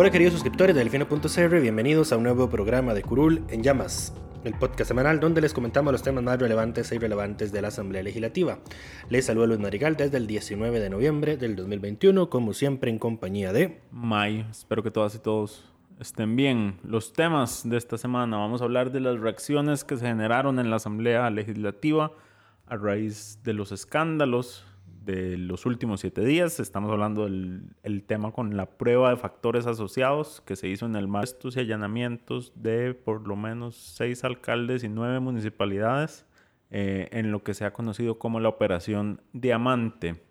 Hola queridos suscriptores de Delfino.cr, bienvenidos a un nuevo programa de Curul en Llamas, el podcast semanal donde les comentamos los temas más relevantes e irrelevantes de la Asamblea Legislativa. Les saludo Luis Marigal desde el 19 de noviembre del 2021, como siempre en compañía de... May, espero que todas y todos estén bien. Los temas de esta semana, vamos a hablar de las reacciones que se generaron en la Asamblea Legislativa a raíz de los escándalos de los últimos siete días. Estamos hablando del el tema con la prueba de factores asociados que se hizo en el estos y allanamientos de por lo menos seis alcaldes y nueve municipalidades eh, en lo que se ha conocido como la operación Diamante.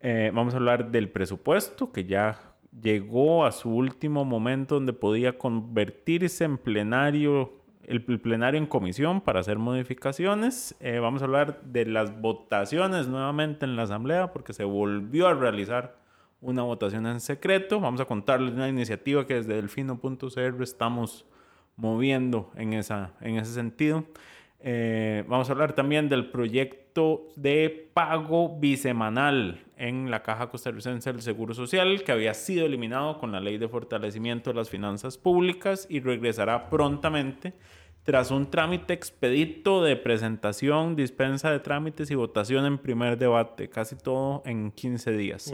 Eh, vamos a hablar del presupuesto que ya llegó a su último momento donde podía convertirse en plenario el, plenario en comisión para hacer modificaciones. Eh, vamos a hablar de las votaciones nuevamente en la Asamblea porque se volvió a realizar una votación en secreto. Vamos a contarles una iniciativa que desde delfino.cr estamos moviendo en, esa, en ese sentido. Eh, vamos a hablar también del proyecto de pago bisemanal en la Caja Costarricense del Seguro Social, que había sido eliminado con la Ley de Fortalecimiento de las Finanzas Públicas y regresará prontamente tras un trámite expedito de presentación, dispensa de trámites y votación en primer debate, casi todo en 15 días.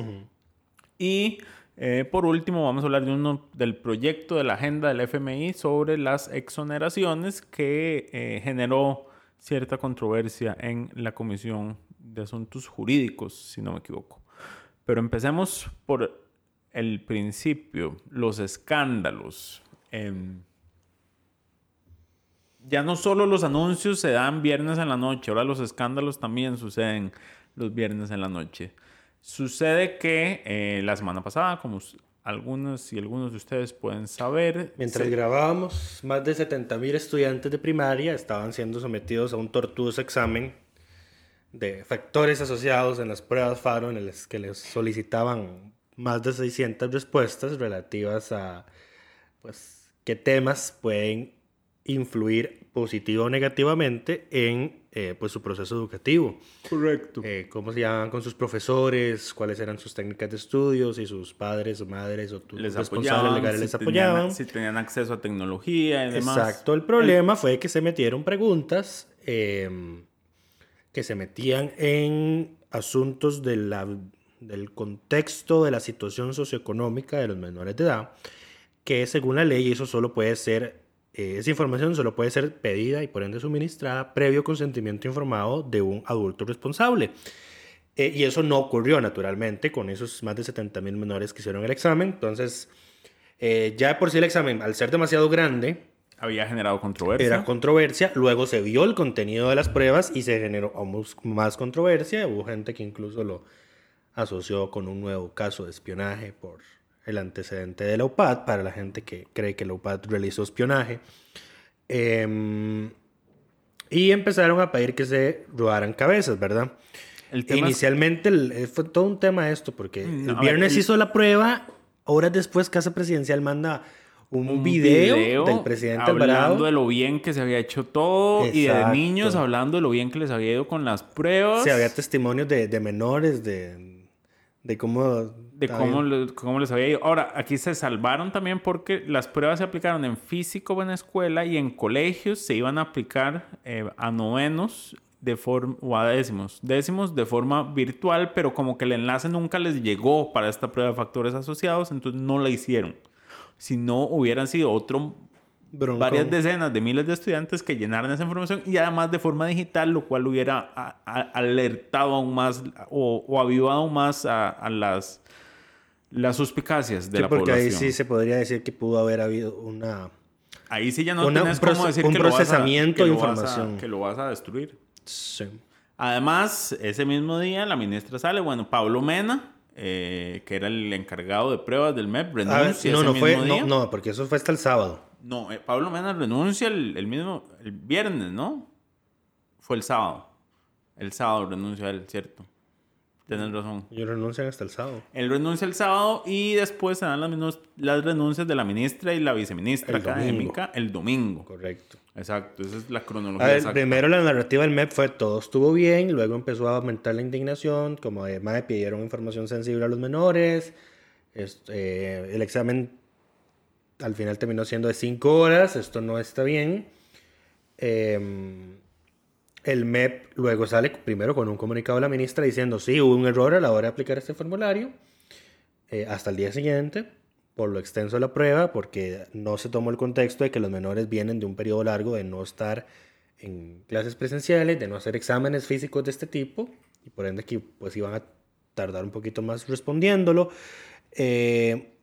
Y eh, por último, vamos a hablar de uno del proyecto de la agenda del FMI sobre las exoneraciones que eh, generó cierta controversia en la Comisión de Asuntos Jurídicos, si no me equivoco. Pero empecemos por el principio, los escándalos. Em, ya no solo los anuncios se dan viernes en la noche, ahora los escándalos también suceden los viernes en la noche. Sucede que eh, la semana pasada, como algunos y algunos de ustedes pueden saber... Mientras grabábamos, más de 70.000 estudiantes de primaria estaban siendo sometidos a un tortuoso examen de factores asociados en las pruebas FARO en las que les solicitaban más de 600 respuestas relativas a pues, qué temas pueden influir positivo o negativamente en eh, pues, su proceso educativo. Correcto. Eh, cómo se llaman con sus profesores, cuáles eran sus técnicas de estudio, si sus padres o madres o les responsables legales les apoyaban. si tenían acceso a tecnología y demás. Exacto. El problema fue que se metieron preguntas em, que se metían en asuntos de la, del contexto de la situación socioeconómica de los menores de edad, que según la ley eso solo puede ser eh, esa información solo puede ser pedida y por ende suministrada previo consentimiento informado de un adulto responsable. Eh, y eso no ocurrió naturalmente con esos más de 70 mil menores que hicieron el examen. Entonces, eh, ya por sí el examen, al ser demasiado grande, había generado controversia. Era controversia. Luego se vio el contenido de las pruebas y se generó más controversia. Hubo gente que incluso lo asoció con un nuevo caso de espionaje por el antecedente de la UPAD, para la gente que cree que la UPAD realizó espionaje. Em, y empezaron a pedir que se robaran cabezas, ¿verdad? Inicialmente eh, fue todo un tema esto, porque mm, el viernes hizo la prueba, horas después Casa Presidencial manda un, video, del presidente hablando de lo bien que se había hecho todo y de niños hablando de lo bien que les había ido con las pruebas. Sí, había testimonios de, de menores, de, de cómo de cómo, cómo, les había ido. Ahora, aquí se salvaron también porque las pruebas se aplicaron en físico en escuela y en colegios se iban a aplicar eh, a novenos de forma, o a décimos, décimos de forma virtual, pero como que el enlace nunca les llegó para esta prueba de factores asociados, entonces no la hicieron. Si no, hubieran sido otro Varias decenas de miles de estudiantes que llenaran esa información y además de forma digital, lo cual hubiera a- a- alertado aún más o, o avivado aún más a, a las, las suspicacias de Sí, la porque población. ahí sí se podría decir que pudo haber habido una... Ahí sí ya no Una- proce- cómo decir un que procesamiento de lo vas a- información. que lo vas a destruir. Sí. Además, ese mismo día la ministra sale, bueno, Pablo Mena, eh, que era el encargado de pruebas del MEP, renuncia no, ese no mismo fue, día. no, no, porque eso fue hasta el sábado. No, eh, Pablo Mena renuncia el, el mismo, el viernes, ¿no? Fue el sábado. El sábado renuncia él, ¿cierto? Tienes razón. Ellos renuncian hasta el sábado. Él renuncia el sábado y después se dan las, las renuncias de la ministra y la viceministra El domingo. académica el domingo. Correcto. Exacto, esa es la A cronología ver, exacta. primero la narrativa del MEP fue todo estuvo bien, luego empezó a aumentar la indignación, como además pidieron información sensible a los menores, Est- eh, el examen al final terminó siendo de 5 horas, esto no está bien. Em, el MEP luego sale primero con un comunicado de la ministra diciendo, sí, hubo un error a la hora de aplicar este formulario, eh, hasta el día siguiente, por lo extenso de la prueba, porque no se tomó el contexto de que los menores vienen de un periodo largo de no estar en clases presenciales, de no hacer exámenes físicos de este tipo, y por ende que pues iban a tardar un poquito más respondiéndolo. Eh,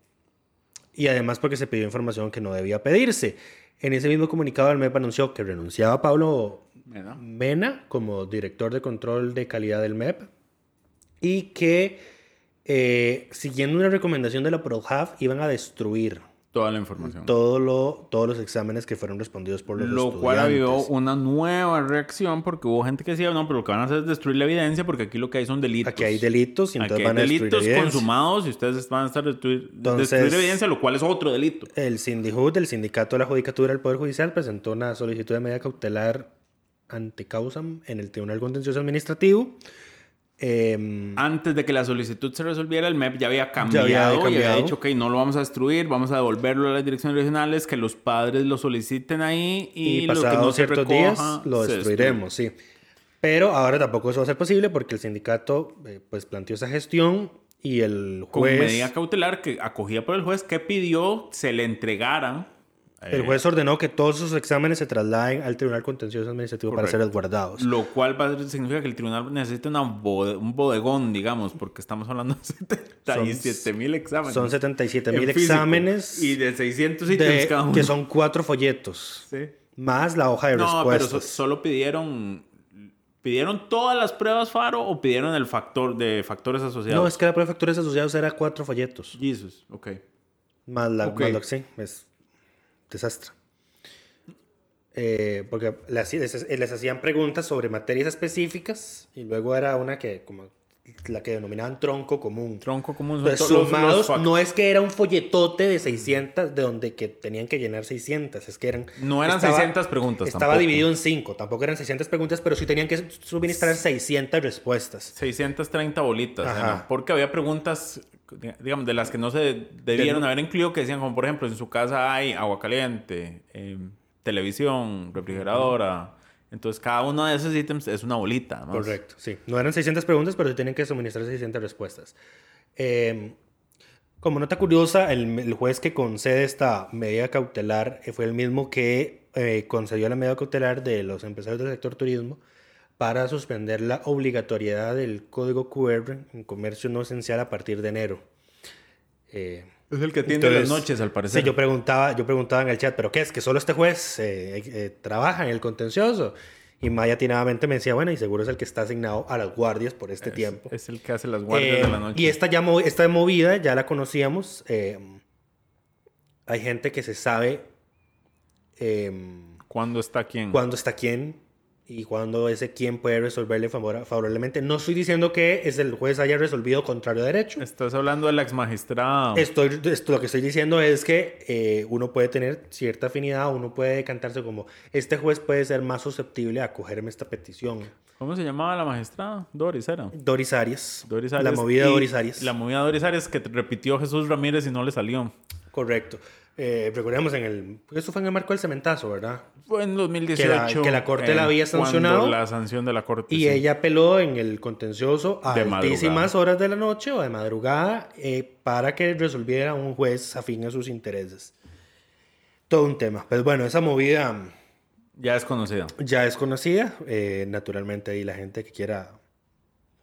y además porque se pidió información que no debía pedirse. En ese mismo comunicado el MEP anunció que renunciaba Pablo Mena. Como director de control de calidad del MEP y que eh, siguiendo una recomendación de la ProHAF iban a destruir Toda la información. todo lo, todos los exámenes que fueron respondidos por los Lo estudiantes. cual avivó una nueva reacción porque hubo gente que decía, no, pero lo que van a hacer es destruir la evidencia porque aquí lo que hay son delitos. Aquí hay delitos y Aquí entonces hay van a destruir delitos consumados y ustedes van a estar destruir, Entonces- destruir evidencia, lo cual es otro delito. El Sindijud, el Sindicato de la Judicatura del Poder Judicial, presentó una solicitud de medida cautelar ante causam en el Tribunal Contencioso Administrativo. Em, Antes de que la solicitud se resolviera, el MEP ya había cambiado, había y había cambiado. dicho, ok, no lo vamos a destruir, vamos a devolverlo a las direcciones regionales, que los padres lo soliciten ahí y, y, lo que no se recoja, días lo destruiremos, sí. Pero ahora tampoco eso va a ser posible porque el sindicato eh, pues planteó esa gestión y el Con juez, medida cautelar que acogida por el juez que pidió se le entregaran. El eh, juez ordenó que todos esos exámenes se trasladen al Tribunal Contencioso Administrativo para ser resguardados. Lo cual va a- significa que el tribunal necesita una bode- un bodegón, digamos, porque estamos hablando de 77 mil exámenes. Son 77 en mil exámenes Y de 600 ítems cada uno. que son cuatro folletos, Sí. más la hoja de No, pero so- respuestas. solo pidieron... ¿Pidieron todas las pruebas FARO o pidieron el factor de factores asociados? No, es que la prueba de factores asociados era cuatro folletos. Jesus, ok. Más la, Ok. más que sí, es desastre. Eh, porque les, hacían preguntas sobre materias específicas y luego era una que, como la que denominaban tronco común. Tronco común. Entonces, to- los- los sumados, fac- no es que era un folletote de 600, de donde que tenían que llenar 600, es que eran... No eran 600 preguntas Estaba tampoco. dividido en 5, tampoco eran 600 preguntas, pero sí tenían que suministrar 600 respuestas. 630 bolitas, porque había preguntas, digamos, de las que no se debieron De- haber incluido, que decían, como por ejemplo, en su casa hay agua caliente, eh, televisión, refrigeradora. Entonces, cada uno de esos ítems es una bolita. ¿no? Correcto, sí. No eran 600 preguntas, pero tienen que suministrar 600 respuestas. Eh, como nota curiosa, el, el juez que concede esta medida cautelar eh, fue el mismo que eh, concedió la medida cautelar de los empresarios del sector turismo para suspender la obligatoriedad del código QR en comercio no esencial a partir de enero. Eh, Es el que atiende entonces, las noches, al parecer. Sí, yo preguntaba, yo preguntaba en el chat, ¿pero qué es? ¿Que solo este juez eh, eh, trabaja en el contencioso? Y Maya atinadamente me decía, bueno, y seguro es el que está asignado a las guardias por este Es- tiempo. Es el que hace las guardias Eh, de la noche. Y esta, ya mo- esta movida ya la conocíamos. eh, hay gente que se sabe eh, ¿Cuándo está quién? cuándo está quién y cuándo ese quién puede resolverle favora- favorablemente. No estoy diciendo que es el juez haya resolvido contrario a derecho. Estás hablando del ex magistrado. Estoy, esto, lo que estoy diciendo es que eh, uno puede tener cierta afinidad, uno puede decantarse como, este juez puede ser más susceptible a acogerme esta petición. ¿Cómo se llamaba la magistrada? Doris era. Doris Arias. Doris La Arias. movida Y Doris Arias. La movida Doris Arias que repitió Jesús Ramírez y no le salió. Correcto. Eh, recordemos en el... Eso fue en el marco del cementazo, ¿verdad? Fue en 2018. que la Corte la había cuando sancionado. La sanción de la Corte. Y sí. ella apeló en el contencioso a De altísimas madrugada. horas de la noche o de madrugada eh, para que resolviera un juez afín a sus intereses. todo un tema. Pues bueno, esa movida Ya es conocida. ya es conocida. eh, naturalmente ahí la gente que quiera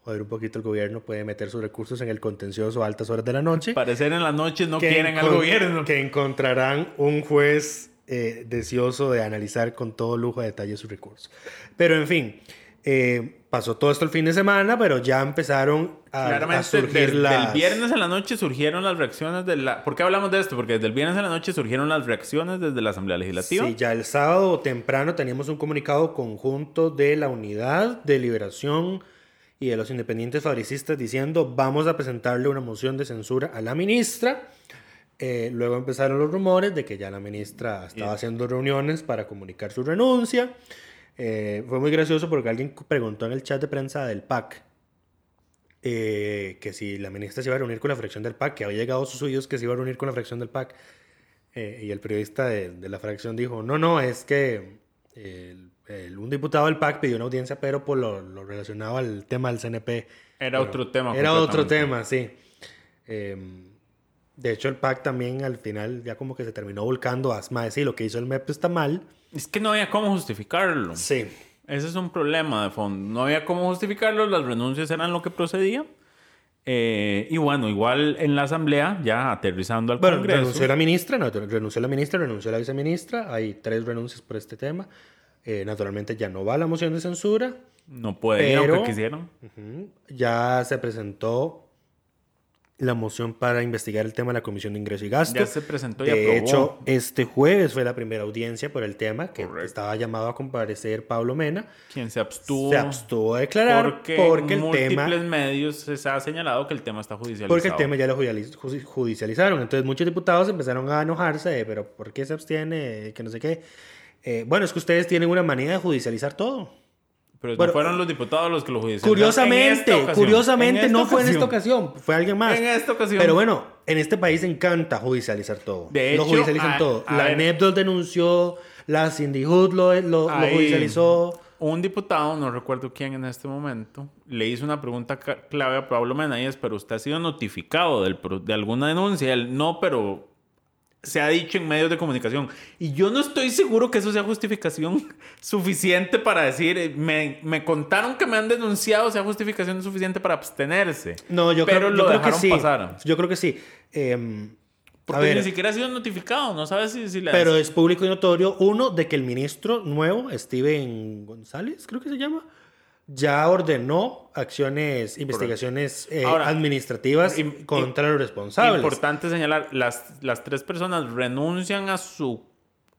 joder un poquito el gobierno puede meter sus recursos en el contencioso a altas horas de la noche. Parecer en las noches no quieren al gobierno. Que encontrarán un juez eh, deseoso de analizar con todo lujo de detalle sus recursos. Pero en fin, eh, pasó todo esto el fin de semana, pero ya empezaron a, a Claramente, surgir desde las... el viernes en la noche surgieron las reacciones de la... ¿Por qué hablamos de esto? Porque desde el viernes en la noche surgieron las reacciones desde la Asamblea Legislativa. Sí, ya el sábado temprano teníamos un comunicado conjunto de la Unidad de Liberación y de los independientes fabricistas diciendo vamos a presentarle una moción de censura a la ministra. Eh, luego empezaron los rumores de que ya la ministra estaba haciendo reuniones para comunicar su renuncia. Eh, fue muy gracioso porque alguien preguntó en el chat de prensa del PAC eh, que si la ministra se iba a reunir con la fracción del PAC, que había llegado a sus oídos que se iba a reunir con la fracción del PAC. Eh, y el periodista de, de la fracción dijo, no, no, es que el- el- un diputado del PAC pidió una audiencia, pero por lo, lo relacionado al tema del CNP. Era otro tema. Era otro tema, sí. Eh, de hecho, el PAC también al final ya como que se terminó volcando a "Mae, sí, lo que hizo el MEP está mal. Es que no había cómo justificarlo. Sí. Ese es un problema de fondo. No había cómo justificarlo, las renuncias eran lo que procedía. Eh, y bueno, igual en la Asamblea, ya aterrizando al Bueno, Congreso. renunció la ministra, no, renunció la ministra, renunció la viceministra. Hay tres renuncias por este tema. Eh, naturalmente ya no va la moción de censura. No puede ir, aunque quisieron. Ujú. Ya se presentó la moción para investigar el tema de la Comisión de Ingreso y Gasto. Ya se presentó y De aprobó. hecho, este jueves fue la primera audiencia por el tema, que Correcto. estaba llamado a comparecer Pablo Mena. Quien se abstuvo. Se abstuvo de declarar porque, porque, el múltiples tema medios se ha señalado que el tema está judicializado. porque el tema ya lo judicializ- ju- judicializaron. Entonces muchos diputados empezaron a enojarse, de, pero ¿por qué se abstiene? Que no sé qué. Eh, bueno, es que ustedes tienen una manía de judicializar todo. Pero Bueno, no fueron los diputados los que lo judicializaron. En Curiosamente, curiosamente En no fue en esta ocasión. fue alguien más. En esta ocasión. Pero bueno, en este país encanta judicializar todo. De lo hecho, judicializan a- todo. a la ver. NEPDOS denunció, la Cindy Hood lo, lo- lo judicializó. Un diputado, no recuerdo quién en este momento, le hizo una pregunta clave a Pablo Mena y es, pero usted ha sido notificado del de alguna denuncia. Él, no, pero se ha dicho en medios de comunicación. Y yo no estoy seguro que eso sea justificación suficiente para decir, eh, me, me contaron que me han denunciado, sea justificación suficiente para abstenerse. No, yo pero creo, lo yo creo que sí. pasar. Yo creo que sí. A Porque ver, ni siquiera ha sido notificado, no sabes si, si le pero es público y notorio, uno, de que el ministro nuevo, Steven González, creo que se llama, ya ordenó acciones, investigaciones eh, Ahora, administrativas im- contra los responsables. Importante señalar, las, las tres personas renuncian a su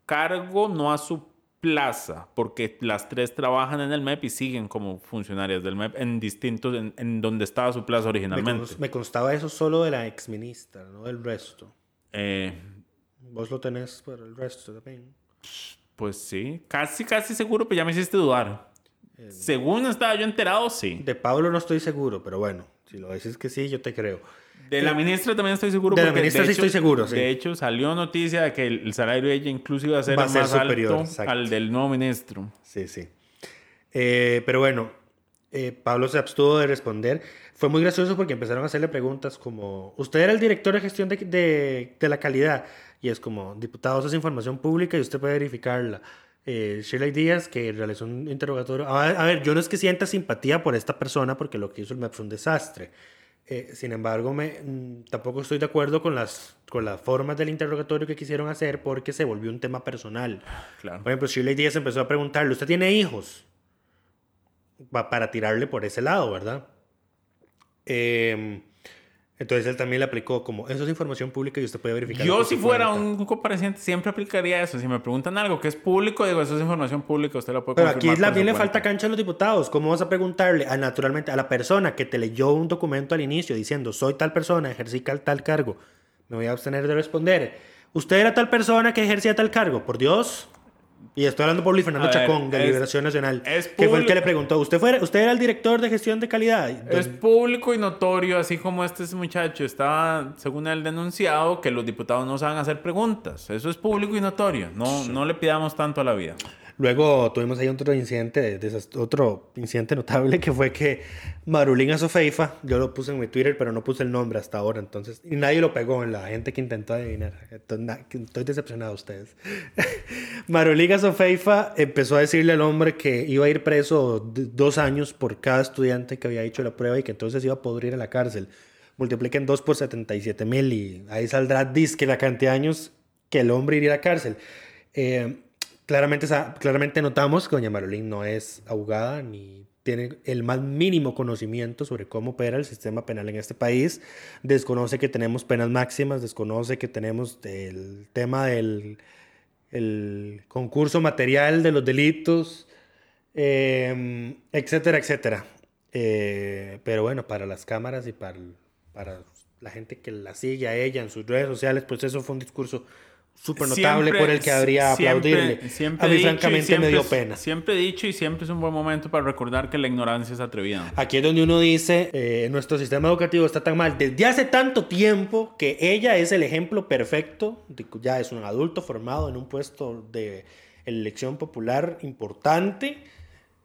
cargo, no a su plaza, porque las tres trabajan en el MEP y siguen como funcionarias del MEP en distintos, en, en donde estaba su plaza me, originalmente. me constaba eso solo de la exministra, no del resto. Eh, Vos lo tenés para el resto también. pues sí, casi, casi seguro, pero ya me hiciste dudar. Según estaba yo enterado, sí. De Pablo no estoy seguro, pero bueno, si lo dices que sí, yo te creo. De la ministra también estoy seguro. De la ministra sí estoy seguro, sí. De hecho, salió noticia de que el, el salario de ella incluso iba a ser Va a ser más superior, alto exacto. al del nuevo ministro. Sí, sí. Eh, pero bueno, eh, Pablo se abstuvo de responder. Fue muy gracioso porque empezaron a hacerle preguntas como, ¿usted era el director de gestión de, de- de la calidad? Y es como, diputado, esa es información pública y usted puede verificarla. Eh, Shirley Díaz, que realizó un interrogatorio. A, a ver, yo no es que sienta simpatía por esta persona porque lo que hizo el MEP fue un desastre. Eh, sin embargo, me, mm, tampoco estoy de acuerdo con las, con las formas del interrogatorio que quisieron hacer porque se volvió un tema personal. Claro. Por ejemplo, Shirley Díaz empezó a preguntarle, ¿usted tiene hijos? Pa- para tirarle por ese lado, ¿verdad? Eh, entonces él también le aplicó como, eso es información pública y usted puede verificar. Yo si fuera un compareciente siempre aplicaría eso. Si me preguntan algo que es público, digo, eso es información pública, usted la puede Pero aquí también le falta cancha a los diputados. ¿Cómo vas a preguntarle a, naturalmente a la persona que te leyó un documento al inicio diciendo soy tal persona, ejercí tal cargo? Me voy a abstener de responder. ¿Usted era tal persona que ejercía tal cargo? Por Dios. Y estoy hablando por Luis Fernando A ver, Chacón, de es- Liberación Nacional, es que fue el que le preguntó, ¿usted, fuera, ¿usted era el director de gestión de calidad? Es público y notorio, así como este muchacho estaba, según él, denunciado, que los diputados no saben hacer preguntas. Eso es público y notorio. No, no le pidamos tanto a la vida. Luego tuvimos ahí otro incidente, otro incidente notable que fue que Marulín Azofeifa, yo lo puse en mi Twitter, pero no puse el nombre hasta ahora, entonces, y nadie lo pegó en la gente que intentó adivinar. Estoy decepcionado de ustedes. Marulín Azofeifa empezó a decirle al hombre que iba a ir preso dos años por cada estudiante que había hecho la prueba y que entonces iba a poder ir a la cárcel. Multipliquen 2 por 77 mil y ahí saldrá disque la cantidad de años que el hombre iría a la cárcel. Eh, claramente, claramente notamos que doña Marolín no es abogada ni tiene el más mínimo conocimiento sobre cómo opera el sistema penal en este país. Desconoce que tenemos penas máximas, desconoce que tenemos el tema del el concurso material de los delitos, eh, etcétera, etcétera. Eh, pero bueno, para las cámaras y para, para la gente que la sigue a ella en sus redes sociales, pues eso fue un discurso súper notable Siempre- por el que habría siempre- aplaudirle. siempre a mí francamente siempre me dio pena. Siempre he dicho y siempre es un buen momento para recordar que la ignorancia es atrevida. Aquí es donde uno dice, eh, nuestro sistema educativo está tan mal desde hace tanto tiempo que ella es el ejemplo perfecto, de ya es un adulto formado en un puesto de elección popular importante,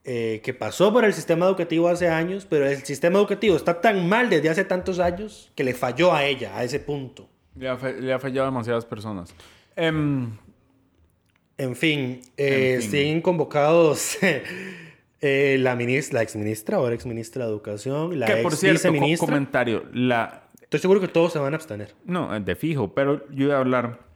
eh, que pasó por el sistema educativo hace años, pero el sistema educativo está tan mal desde hace tantos años que le falló a ella, a ese punto. Le ha, le ha fallado a demasiadas personas. Em, En fin, eh, En fin. siguen convocados eh, la, ministra, la exministra, ahora exministra de Educación, la que por ex cierto, co- comentario. La, Estoy seguro que todos se van a abstener. no, eh, de fijo, pero yo iba a hablar.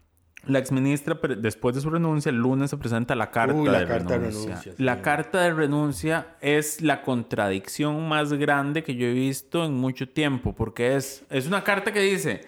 La exministra, después de su renuncia, el lunes se presenta la carta, Uy, la de, carta de renuncia. renuncia, sí. La carta de renuncia es la contradicción más grande que yo he visto en mucho tiempo, porque es, es una carta que dice,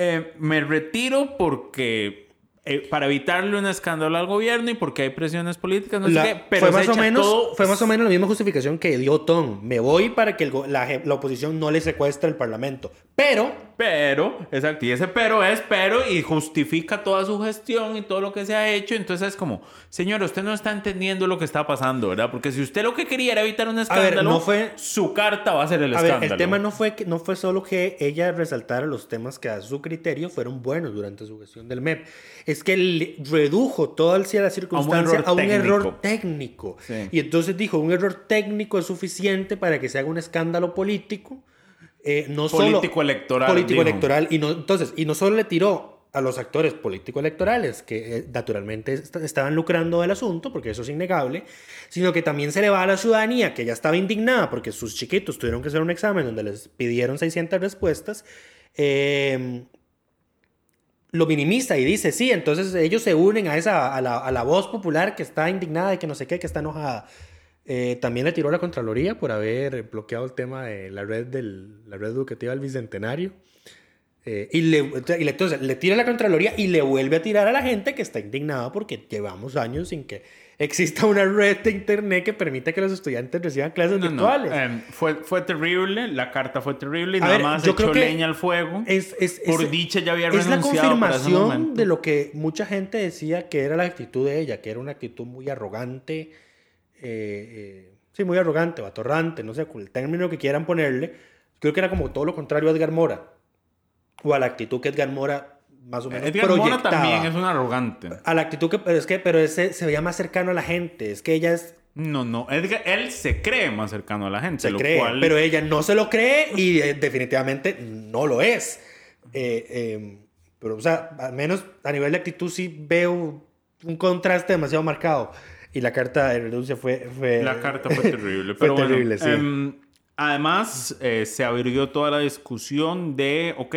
eh, me retiro porque... eh, para evitarle un escándalo al gobierno y porque hay presiones políticas, no La- sé qué, pero fue, más o menos, todo- fue más o menos la misma justificación que dio Tom. Me voy para que el la, la oposición no le secuestre el Parlamento. Pero Pero, exacto, y ese pero es pero y justifica toda su gestión y todo lo que se ha hecho. Entonces es como, señor, usted no está entendiendo lo que está pasando, ¿verdad? Porque si usted lo que quería era evitar un escándalo, no fue- su carta va a ser el A ver, escándalo. el tema no fue, que, no fue solo que ella resaltara los temas que a su criterio fueron buenos durante su gestión del MEP. Es que le redujo toda la circunstancia a un técnico. error técnico. Sí. Y entonces dijo, un error técnico es suficiente para que se haga un escándalo político. Eh, no solo- Político electoral, Político dijo. electoral. Y no, entonces, y no solo le tiró a los actores político-electorales, que eh, naturalmente est- estaban lucrando del asunto, porque eso es innegable, sino que también se le va a la ciudadanía, que ya estaba indignada porque sus chiquitos tuvieron que hacer un examen donde les pidieron 600 respuestas, eh, lo minimiza y dice, sí, entonces ellos se unen a, esa, a, la, a la voz popular que está indignada y que no sé qué, que está enojada. Eh, también le tiró a la Contraloría por haber bloqueado el tema de la red, del, la red educativa del Bicentenario. Eh, y, le, y le- entonces le tira a la Contraloría y le vuelve a tirar a la gente que está indignada porque llevamos años sin que exista una red de internet que permita que los estudiantes reciban clases No, no, virtuales. em, fue, fue terrible, la carta fue terrible y A nada ver, más yo echó creo que leña al fuego. Es, es- Por es- dicha ya había es la confirmación de lo que mucha gente decía que era la actitud de ella, que era una actitud muy arrogante, eh, eh, sí, muy arrogante o atorrante, no sé, el término que quieran ponerle. Creo que era como todo lo contrario a Edgar Mora, o a la actitud que Edgar Mora más o menos Edgar Mora proyectaba. también es un arrogante. A la actitud que, pero es que, pero ese se veía más cercano a la gente, es que ella es, No, no, Edgar, él se cree más cercano a la gente, se lo cree, cual... pero ella no se lo cree y eh, definitivamente no lo es. Eh, eh, pero, o sea, al menos a nivel de actitud sí veo un contraste demasiado marcado. Y la carta de renuncia fue... fue La carta fue terrible. fue pero bueno, sí. em, además, eh, se abrió toda la discusión de, ok,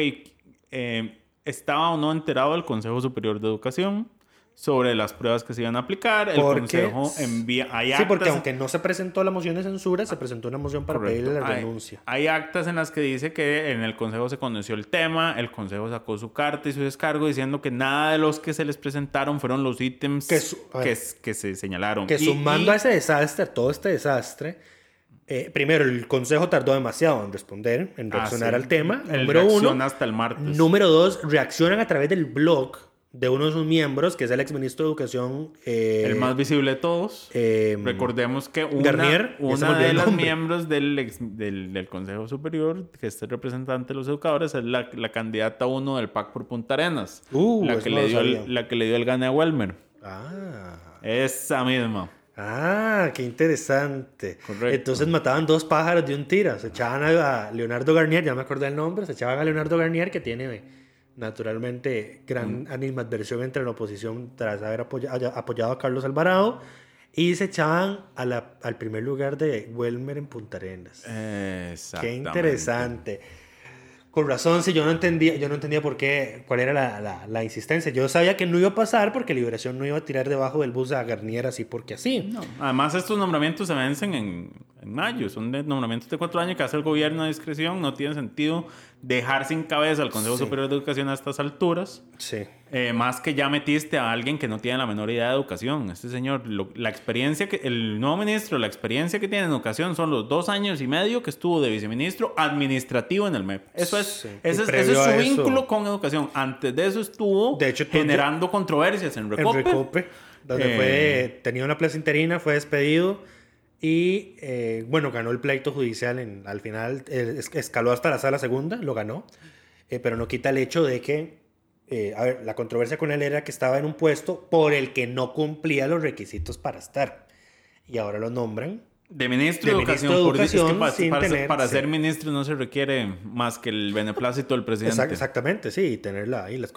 eh, ¿estaba o no enterado el Consejo Superior de Educación sobre las pruebas que se iban a aplicar? El Porque- Consejo envía... Hay sí, porque actas- aunque no se presentó la moción de censura, se presentó una moción para Correcto. pedirle la Hay- renuncia. Hay, actas en las que dice que en el Consejo se conoció el tema, el Consejo sacó su carta y su descargo diciendo que nada de los que se les presentaron fueron los ítems Que que, su- a ver. que se señalaron. Que Y- sumando y- a ese desastre, todo este desastre, eh, primero, el Consejo tardó demasiado en responder, en Ah, reaccionar sí. al tema. El número uno. hasta el martes. Número dos, reaccionan a través del blog de uno de sus miembros, que es el exministro de Educación. eh, El más visible de todos. eh, Recordemos que una, Garnier, una de el nombre. miembros del, ex- del, del Consejo Superior, que es el representante de los educadores, es la, la candidata uno del PAC por Punta Arenas. Uh, la, que le dio el, la que le dio el gane a Welmer. Ah. Esa misma. Ah, qué interesante. Correcto. Entonces mataban dos pájaros de un tiro. Se echaban a, Leonardo Garnier, ya me acordé del nombre, se echaban a Leonardo Garnier, que tiene naturalmente gran animadversión entre la oposición tras haber apoyado a Carlos Alvarado. Y se echaban a la- al primer lugar de Welmer en Punta Arenas. Qué interesante. Con razón, si yo no entendía, yo no entendía por qué, cuál era la, la- la insistencia. Yo sabía que no iba a pasar porque Liberación no iba a tirar debajo del bus a Garnier así porque así. No, Además, estos nombramientos se vencen en, en mayo. Son de nombramientos de cuatro años que hace el gobierno a discreción. No tiene sentido dejar sin cabeza al Consejo Sí. Superior de Educación a estas alturas. Sí. Eh, más que ya metiste a alguien que no tiene la menor idea de educación. Este señor, lo- la experiencia que el nuevo ministro, la experiencia que tiene en educación son los dos años y medio que estuvo de viceministro administrativo en el MEP. Eso es, Sí. ese, es, previo ese es su eso- vínculo con educación. Antes de eso estuvo De hecho, tú- generando controversias en En Recope. Recope, donde Eh, fue, tenía una plaza interina, fue despedido y, eh, bueno, ganó el pleito judicial. En, al final eh, es- escaló hasta la sala segunda, lo ganó, eh, pero no quita el hecho de que, eh, a ver, la controversia con él era que estaba en un puesto por el que no cumplía los requisitos para estar. Y ahora lo nombran. De ministro De Educación. por- es que Educación para, tener- para sí. ser ministro no se requiere más que el beneplácito del presidente. Exact- exactamente, sí, y tenerla ahí, la,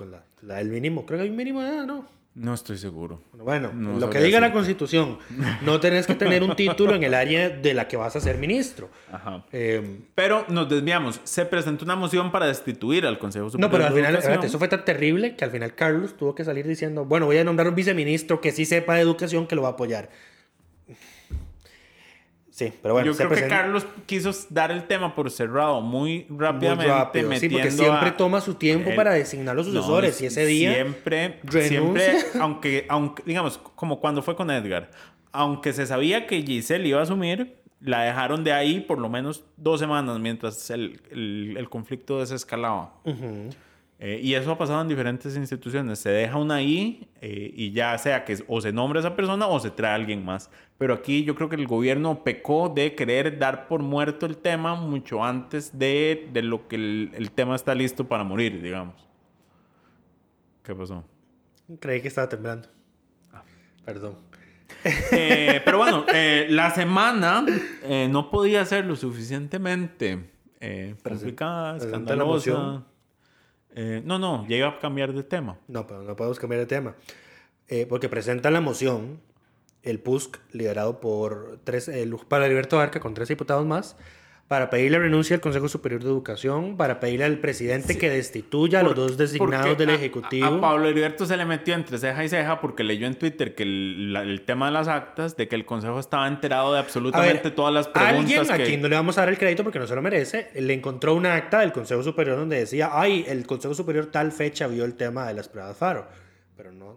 la del mínimo. Creo que hay un mínimo de edad, ¿no? No estoy seguro. Bueno, No lo que diga la. Constitución, no tenés que tener un título en el área de la que vas a ser ministro. Ajá. Eh, Pero nos desviamos. Se presentó una moción para destituir al Consejo Superior no, pero al de final, espérate, eso fue tan terrible que al final Carlos tuvo que salir diciendo, bueno, voy a nombrar un viceministro que sí sepa de educación que lo va a apoyar. Sí, pero bueno, Yo creo que presenta Carlos quiso dar el tema por cerrado muy muy rápidamente, rápido, sí, porque metiendo siempre a- toma su tiempo el- para designar los No, sucesores y ese día siempre, renuncia. siempre, aunque, aunque, digamos, como cuando fue con Edgar, aunque se sabía que Giselle iba a asumir, la dejaron de ahí por lo menos dos semanas mientras el, el- el conflicto desescalaba. Eh, y eso ha pasado en diferentes instituciones. Se deja una ahí eh, y ya sea que o se nombra esa persona o se trae a alguien más. Pero aquí yo creo que el gobierno pecó de querer dar por muerto el tema mucho antes de, de lo que el, el tema está listo para morir, digamos. ¿Qué pasó? creí que estaba temblando. Ah. Perdón. Eh, pero bueno, eh, la semana eh, no podía ser lo suficientemente eh, complicada, escandalosa. Eh, no, no, ya iba a cambiar de tema. No, pero no podemos cambiar de tema. Eh, porque presentan la moción, el PUSC, liderado por tres, para Alberto Arca, con tres diputados más, para pedir la renuncia al Consejo Superior de Educación, para pedirle al presidente que destituya a los dos designados del a- Ejecutivo. A, a Pablo Heriberto se le metió entre ceja y ceja porque leyó en Twitter que el, la- el tema de las actas, de que el Consejo estaba enterado de absolutamente ver, todas las preguntas alguien a quien no le vamos a dar el crédito porque no se lo merece, le encontró un acta del Consejo Superior donde decía, ay, el Consejo Superior tal fecha vio el tema de las pruebas FARO. Pero no,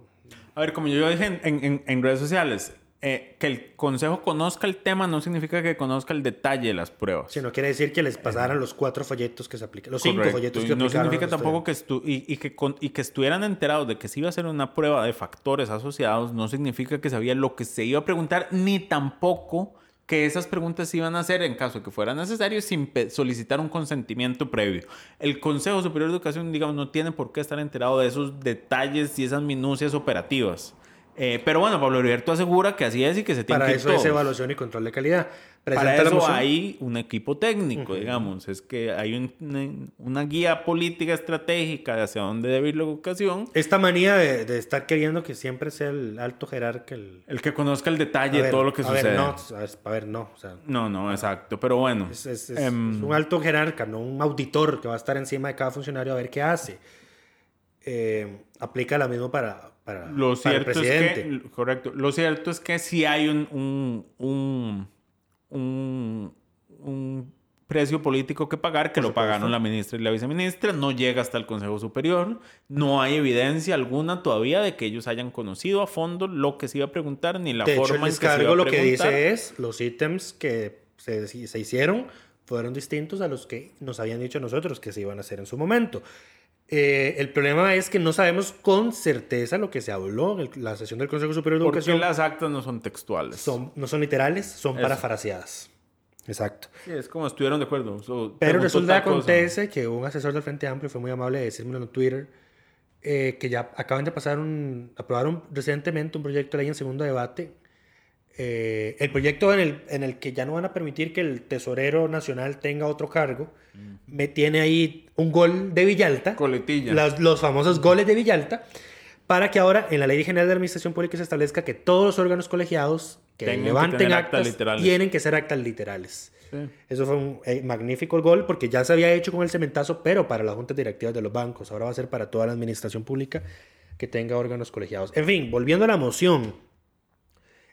A ver, como yo dije en, en- en- en redes sociales, eh, que el Consejo conozca el tema no significa que conozca el detalle de las pruebas. sino quiere decir que les pasaran los cuatro folletos que se aplican, los cinco folletos Y que no aplicaron significa tampoco que, estu- y, y que con- y que estuvieran enterados de que se iba a hacer una prueba de factores asociados, no significa que sabía lo que se iba a preguntar, ni tampoco que esas preguntas se iban a hacer en caso de que fuera necesario sin solicitar un consentimiento previo. El Consejo Superior de Educación, digamos, no tiene por qué estar enterado de esos detalles y esas minucias operativas. Eh, pero bueno, Pablo Heriberto asegura que así es y que se tiene Para que ir eso es todos. evaluación y control de calidad. Para la eso hay un equipo técnico, digamos. Es que hay un- una, una guía política estratégica de hacia dónde debe ir la educación. Esta manía de, de estar queriendo que siempre sea el alto jerarca el... El que conozca el detalle de todo lo que a sucede. Ver, no, a ver, no. O sea, no, no, exacto. Pero bueno. es, es- es- em, es un alto jerarca, no un auditor que va a estar encima de cada funcionario a ver qué hace. Eh, aplica lo mismo para, para, lo para el cierto es presidente. que. Correcto. Lo cierto es que sí hay un. un, un, un- un precio político que pagar, que lo pagaron la ministra y la viceministra, no llega hasta el Consejo Superior, no hay evidencia alguna todavía de que ellos hayan conocido a fondo lo que se iba a preguntar ni la de hecho, forma el en que se iba a lo que dice es, los ítems que se, se hicieron fueron distintos a los que nos habían dicho nosotros que se iban a hacer en su momento. Eh, el problema es que no sabemos con certeza lo que se habló en el- la sesión del Consejo Superior de Porque Educación. las actas no son textuales. Son, no son literales, son Eso. parafraseadas. Exacto. Sí, es como estuvieron de acuerdo. So, Pero resulta cosa. acontece que un asesor del Frente Amplio fue muy amable de decírmelo en Twitter eh, que ya acaban de pasar un, aprobaron recientemente un proyecto de ley en segundo debate. Eh, el proyecto en el, en el que ya no van a permitir que el tesorero nacional tenga otro cargo, me tiene ahí un gol de Villalta. Coletilla. Las- los famosos goles de Villalta, para que ahora en la Ley General de Administración Pública se establezca que todos los órganos colegiados que que levanten tener actas actas tienen que ser actas literales. Sí. Eso fue un eh, magnífico gol porque ya se había hecho con el cementazo, pero para las juntas directivas de los bancos. Ahora va a ser para toda la administración pública que tenga órganos colegiados. En fin, volviendo a la moción,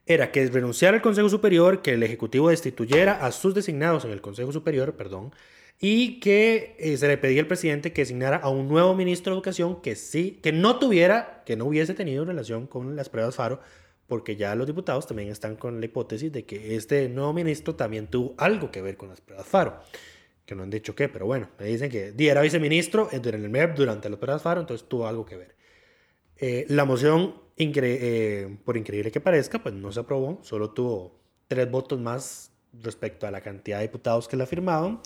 era que renunciara al Consejo Superior, que el Ejecutivo destituyera a sus designados en el Consejo Superior, perdón, y que eh, se le pedía al presidente que designara a un nuevo ministro de Educación que sí, que no tuviera, que no hubiese tenido relación con las pruebas FARO, porque ya los diputados también están con la hipótesis de que este nuevo ministro también tuvo algo que ver con las pruebas FARO. Que no han dicho qué, pero bueno, me dicen que era viceministro en el MEP durante las pruebas FARO, entonces tuvo algo que ver. Eh, la moción, incre- eh, por increíble que parezca, pues no se aprobó, solo tuvo tres votos más respecto a la cantidad de diputados que la firmaban.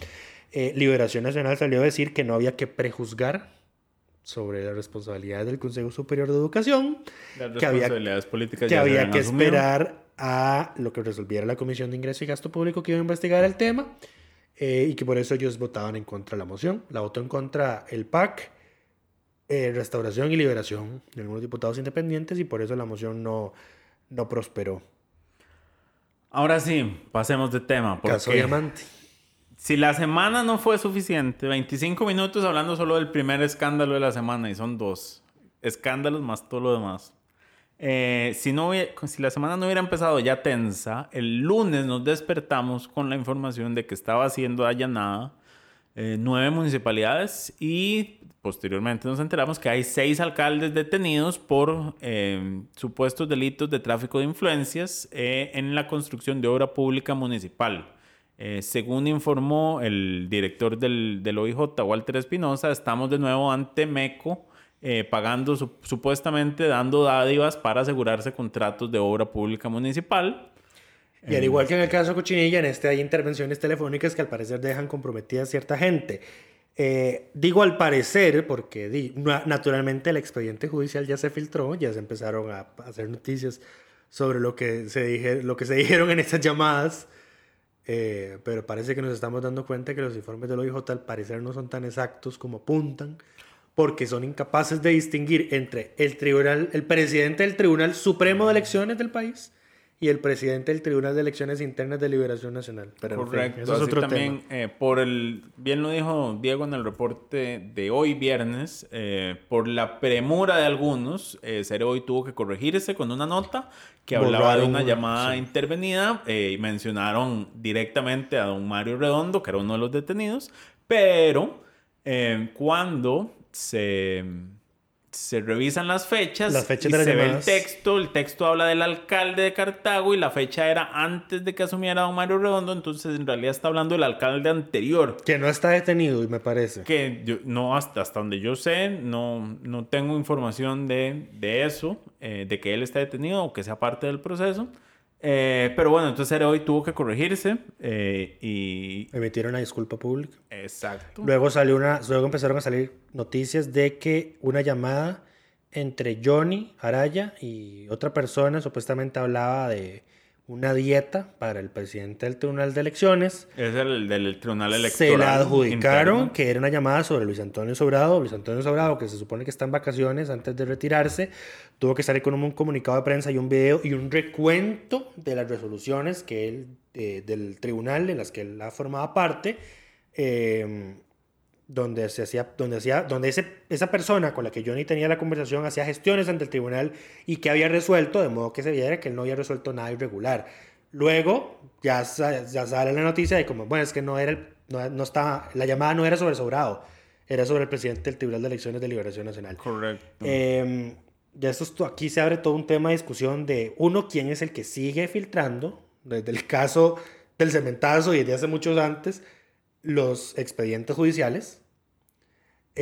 Eh, Liberación Nacional salió a decir que no había que prejuzgar sobre las responsabilidades del Consejo Superior de Educación, Las que había, políticas que había que esperar a lo que resolviera la Comisión de Ingreso y Gasto Público que iba a investigar el tema eh, y que por eso ellos votaban en contra de la moción. La votó en contra el PAC, eh, Restauración y Liberación de algunos diputados independientes y por eso la moción no, no prosperó. Ahora sí, pasemos de tema. Caso Diamante. si la semana no fue suficiente, 25 minutos hablando solo del primer escándalo de la semana y son dos escándalos más todo lo demás. Eh, si, no hubiera- si la semana no hubiera empezado ya tensa, el lunes nos despertamos con la información de que estaba siendo allanada eh, nueve municipalidades y posteriormente nos enteramos que hay seis alcaldes detenidos por eh, supuestos delitos de tráfico de influencias eh, en la construcción de obra pública municipal. Eh, según informó el director del, del OIJ, Walter Espinosa, estamos de nuevo ante MECO eh, pagando, su- supuestamente dando dádivas para asegurarse contratos de obra pública municipal. Y al igual que en el caso Cochinilla, en este hay intervenciones telefónicas que al parecer dejan comprometida a cierta gente. Eh, digo al parecer porque di- na- naturalmente el expediente judicial ya se filtró, ya se empezaron a hacer noticias sobre lo que se, dije, lo que se dijeron en estas llamadas, eh, pero parece que nos estamos dando cuenta que los informes del OIJ al parecer no son tan exactos como apuntan, porque son incapaces de distinguir entre el tribunal, el presidente del Tribunal Supremo de Elecciones del país y el presidente del Tribunal de Elecciones Internas de Liberación Nacional. Pero en fin, Correcto. eso es otro también, tema. eh, por el, bien lo dijo Diego en el reporte de hoy viernes, eh, por la premura de algunos, eh, hoy tuvo que corregirse con una nota que hablaba de Borraron una, llamada sí. intervenida eh, y mencionaron directamente a don Mario Redondo, que era uno de los detenidos, pero eh, cuando se se revisan las fechas, Las fechas y de las se ve el texto, el texto habla del alcalde de Cartago y la fecha era antes de que asumiera don Mario Redondo, entonces en realidad está hablando del alcalde anterior. Que no está detenido, me parece. Que yo, no, hasta, hasta donde yo sé, no, no tengo información de, de eso, eh, de que él está detenido o que sea parte del proceso. Eh, pero bueno, entonces hoy tuvo que corregirse eh, y... Emitieron una disculpa pública. Exacto. Luego, salió una, luego empezaron a salir noticias de que una llamada entre Johnny Araya y otra persona supuestamente hablaba de una dieta para el presidente del Tribunal de Elecciones. Es el del Tribunal Electoral. Se la adjudicaron, interno. que era una llamada sobre Luis Antonio Sobrado. Luis Antonio Sobrado, que se supone que está en vacaciones antes de retirarse, tuvo que salir con un comunicado de prensa y un video y un recuento de las resoluciones que él, eh, del tribunal en las que él ha formado parte, eh, donde se hacía, donde hacía, donde ese, esa persona con la que Johnny tenía la conversación hacía gestiones ante el tribunal y que había resuelto, de modo que se viera que él no había resuelto nada irregular. Luego ya, ya sale la noticia de como, bueno, es que no era el, no, no estaba, la llamada no era sobre Sobrado, era sobre el presidente del Tribunal de Elecciones de Liberación Nacional. Correcto. Eh, ya esto, es- aquí se abre todo un tema de discusión de, uno, quién es el que sigue filtrando, desde el caso del cementazo y desde hace muchos antes, los expedientes judiciales.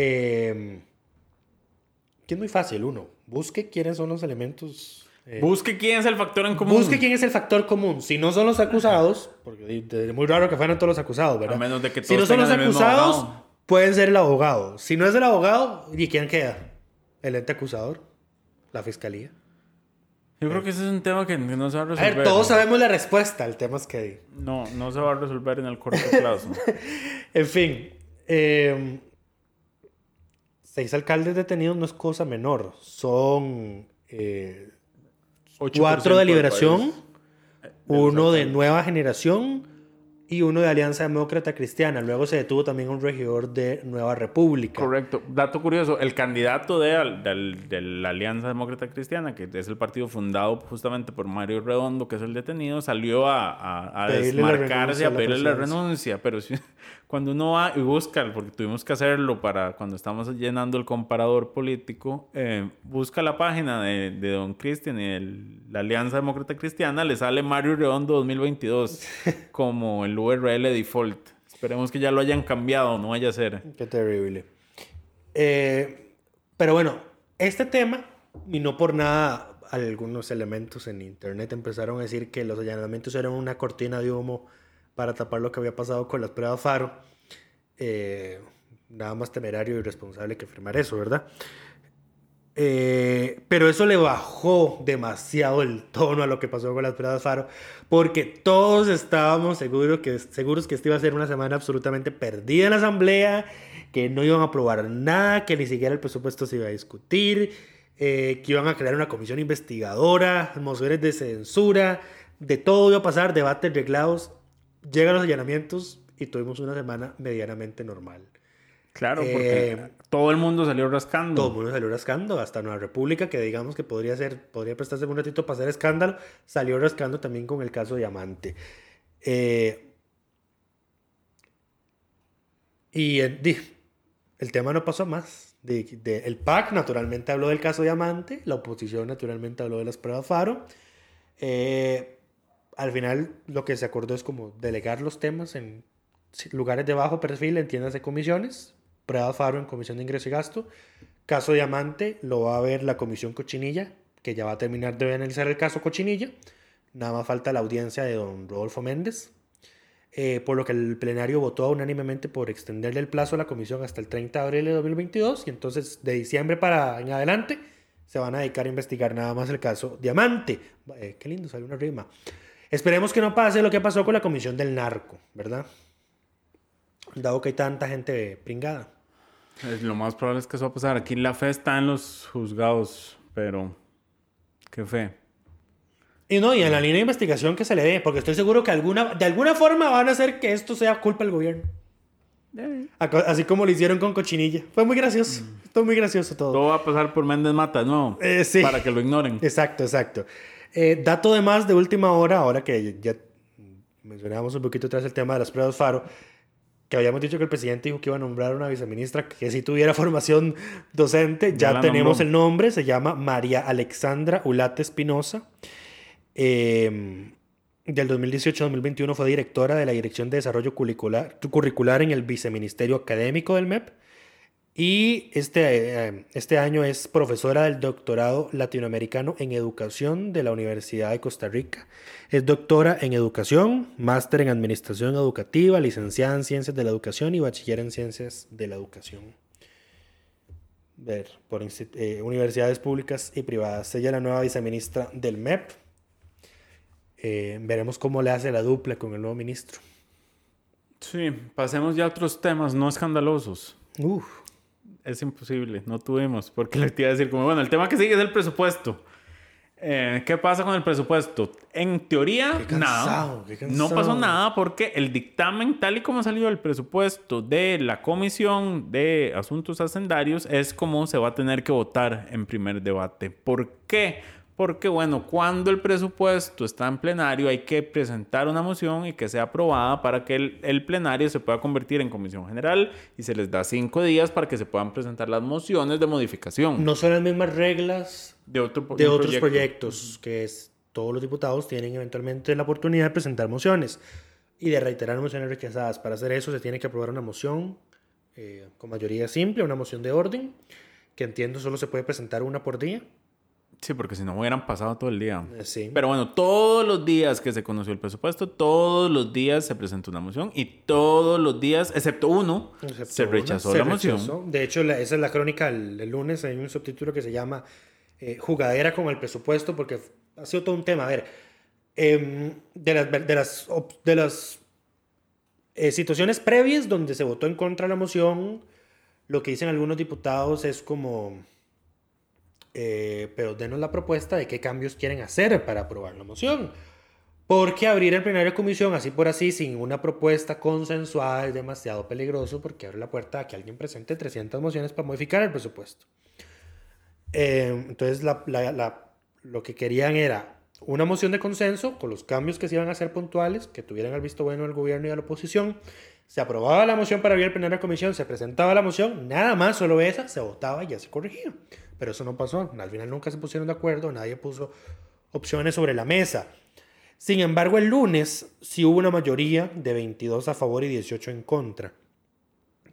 Eh, que es muy fácil, uno, busque quiénes son los elementos... eh, Busque quién es el factor en común. Busque quién es el factor común. Si no son los acusados, porque es muy raro que fueran todos los acusados, ¿verdad? A menos de que si no todos son los acusados, pueden ser el abogado. Si no es el abogado, ¿y quién queda? El ente acusador, la fiscalía. Yo creo que ese es un tema que no se va a A resolver. ver, todos sabemos la respuesta. El tema es que. No, no se va a resolver en el corto plazo. En fin. eh, seis alcaldes detenidos no es cosa menor. Son eh, 8% cuatro de liberación, país. uno de nueva generación y uno de Alianza Demócrata Cristiana. Luego se detuvo también un regidor de Nueva República. Correcto. Dato curioso, el candidato de, la Alianza Demócrata Cristiana, que es el partido fundado justamente por Mario Redondo, que es el detenido, salió a, a- a desmarcarse a pedirle la renuncia. Pero si- cuando uno va y busca, porque tuvimos que hacerlo para cuando estamos llenando el comparador político, eh, busca la página de, de Don Cristian y de la Alianza Demócrata Cristiana, le sale Mario Redondo 2022 como el URL default. Esperemos que ya lo hayan cambiado, no vaya a ser. Qué terrible. Eh, pero bueno, este tema, y no por nada, algunos elementos en internet empezaron a decir que los allanamientos eran una cortina de humo para tapar lo que había pasado con las pruebas Faro. Eh, nada más temerario y irresponsable que firmar eso, ¿verdad? Eh, pero eso le bajó demasiado el tono a lo que pasó con las pruebas Faro, porque todos estábamos seguros que, seguros que esta iba a ser una semana absolutamente perdida en la asamblea, que no iban a aprobar nada, que ni siquiera el presupuesto se iba a discutir, eh, que iban a crear una comisión investigadora, mociones de censura, de todo iba a pasar, debates reglados, llegan los allanamientos y tuvimos una semana medianamente normal. Claro, porque Eh, todo el mundo salió rascando. Todo el mundo salió rascando, hasta Nueva República, que digamos que podría ser, podría prestarse un ratito para hacer escándalo, salió rascando también con el caso Diamante. Eh, y di, el tema no pasó más. De- de- el PAC naturalmente habló del caso Diamante, la oposición naturalmente habló de las pruebas Faro. Eh, al final lo que se acordó es como delegar los temas en lugares de bajo perfil, entiéndase comisiones, pruebas Faro en comisión de ingreso y gasto. Caso Diamante lo va a ver la comisión Cochinilla, que ya va a terminar de analizar el caso Cochinilla. Nada más falta la audiencia de don Rodolfo Méndez. Eh, por lo que el plenario votó unánimemente por extenderle el plazo a la comisión hasta el 30 de abril de 2022 y entonces de diciembre para en adelante se van a dedicar a investigar nada más el caso Diamante. Eh, qué lindo, salió una rima. Esperemos que no pase lo que pasó con la comisión del narco, ¿verdad? Dado que hay tanta gente pringada. Es- lo más probable es que eso va a pasar. Aquí la fe está en los juzgados, pero qué fe. Y no, y en la línea de investigación que se le dé, porque estoy seguro que alguna, de alguna forma van a hacer que esto sea culpa del gobierno. Aco- Así como lo hicieron con Cochinilla. Fue muy gracioso. Fue muy gracioso todo. Todo va a pasar por Méndez Mata, ¿no? Eh, sí. Para que lo ignoren. Exacto, exacto. Eh, dato de más de última hora, ahora que ya mencionábamos un poquito atrás el tema de las pruebas Faro, que habíamos dicho que el presidente dijo que iba a nombrar una viceministra que si tuviera formación docente, Ya tenemos nombró. el nombre, se llama María Alexandra Ulate Espinosa. Eh, del 2018 al 2021 fue directora de la Dirección de Desarrollo Curricular, Curricular en el Viceministerio Académico del MEP. Y este, eh, este año es profesora del doctorado latinoamericano en educación de la Universidad de Costa Rica. Es doctora en educación, máster en administración educativa, licenciada en ciencias de la educación y bachiller en ciencias de la educación. Ver, por eh, universidades públicas y privadas. Ella es la nueva viceministra del MEP. Eh, veremos cómo le hace la dupla con el nuevo ministro. Sí, pasemos ya a otros temas no escandalosos. Uf, Es imposible, no tuvimos, porque le iba a decir como, bueno, el tema que sigue es el presupuesto. Eh, ¿Qué pasa con el presupuesto? En teoría, Qué nada. cansado, qué No pasó nada porque el dictamen, tal y como salió el presupuesto de la Comisión de Asuntos Hacendarios, es como se va a tener que votar en primer debate. ¿Por qué? Porque, bueno, cuando el presupuesto está en plenario, hay que presentar una moción y que sea aprobada para que el, el plenario se pueda convertir en comisión general y se les da cinco días para que se puedan presentar las mociones de modificación no son las mismas reglas de, otro, de otros proyecto. proyectos, que es todos los diputados tienen eventualmente la oportunidad de presentar mociones y de reiterar mociones rechazadas. Para hacer eso se tiene que aprobar una moción eh, con mayoría simple, una moción de orden, que entiendo solo se puede presentar una por día. Sí, porque si no hubieran pasado todo el día. Eh, sí. Pero bueno, todos los días que se conoció el presupuesto, todos los días se presentó una moción y todos los días, excepto uno, Excepto se una, rechazó se la moción. rechazó. De hecho, la- esa es la crónica el, el lunes. Hay un subtítulo que se llama eh, Jugadera con el presupuesto, porque ha sido todo un tema. A ver, em, de las, de las, de las eh, situaciones previas donde se votó en contra de la moción, lo que dicen algunos diputados es como, eh, pero denos la propuesta de qué cambios quieren hacer para aprobar la moción. Porque abrir el plenario de comisión así por así sin una propuesta consensuada es demasiado peligroso porque abre la puerta a que alguien presente 300 mociones para modificar el presupuesto. Eh, entonces lo que querían era una moción de consenso con los cambios que se iban a hacer puntuales, que tuvieran el visto bueno del gobierno y de la oposición. Se aprobaba la moción para abrir el plenario de comisión, se presentaba la moción, nada más, solo esa, se votaba y ya se corregía. Pero eso no pasó. Al final nunca se pusieron de acuerdo, nadie puso opciones sobre la mesa. Sin embargo, el lunes sí hubo una mayoría de 22 a favor y 18 en contra,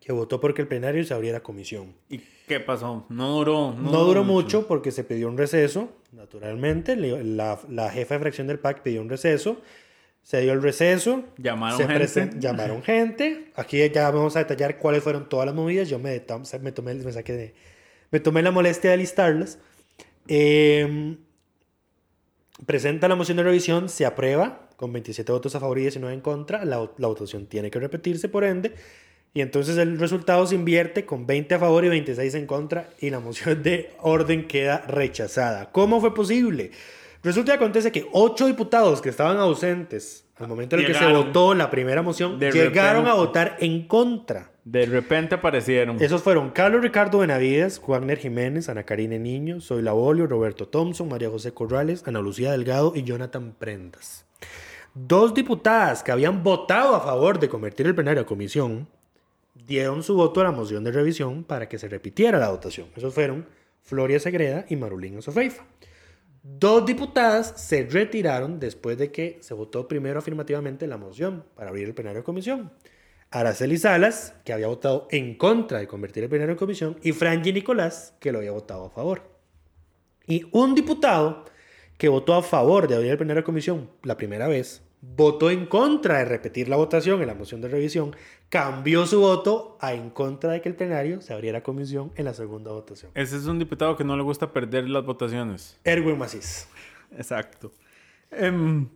que votó porque el plenario se abriera comisión. ¿Y qué pasó? No duró. No, duró mucho porque se pidió un receso, naturalmente. La, la jefa de fracción del PAC pidió un receso. Se dio el receso. Llamaron gente. llamaron gente. Aquí ya vamos a detallar cuáles fueron todas las movidas. Yo me, me tomé, me saqué de- me tomé la molestia de listarlas. Eh, presenta la moción de revisión, se aprueba con 27 votos a favor y 19 en contra. La, la votación tiene que repetirse, por ende. Y entonces el resultado se invierte con 20 a favor y 26 en contra y la moción de orden queda rechazada. ¿Cómo fue posible? Resulta y acontece que ocho diputados que estaban ausentes al momento en el que se votó la primera moción llegaron a votar en contra. De repente aparecieron. Esos fueron Carlos Ricardo Benavides, Wagner Jiménez, Ana Karine Niño, Zoila Bolio, Roberto Thompson, María José Corrales, Ana Lucía Delgado y Jonathan Prendas. Dos diputadas que habían votado a favor de convertir el plenario a comisión dieron su voto a la moción de revisión para que se repitiera la votación. Esos fueron Floria Segreda y Marulín Sofreifa. Dos diputadas se retiraron después de que se votó primero afirmativamente la moción para abrir el plenario de comisión. Araceli Salas, que había votado en contra de convertir el plenario en comisión, y Franji Nicolás, que lo había votado a favor. Y un diputado que votó a favor de abrir el plenario de comisión la primera vez, votó en contra de repetir la votación en la moción de revisión, cambió su voto a en contra de que el plenario se abriera comisión en la segunda votación. Ese es un diputado que no le gusta perder las votaciones. Erwin Macís. Exacto. Em,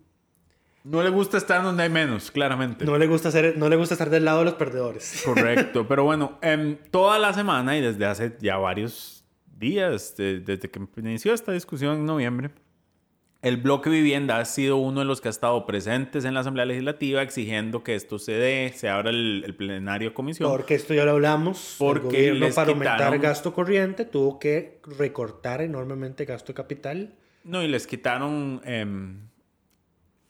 no le gusta estar donde hay menos, claramente. No le gusta ser, no le gusta estar del lado de los perdedores. Correcto, pero bueno, em, toda la semana y desde hace ya varios días, de- desde que inició esta discusión en noviembre, el bloque vivienda ha sido uno de los que ha estado presentes en la Asamblea Legislativa exigiendo que esto se dé, se abra el, el plenario de comisión. Porque esto ya lo hablamos. Porque el gobierno les para aumentar quitaron- gasto corriente tuvo que recortar enormemente gasto de capital. No, y les quitaron, em,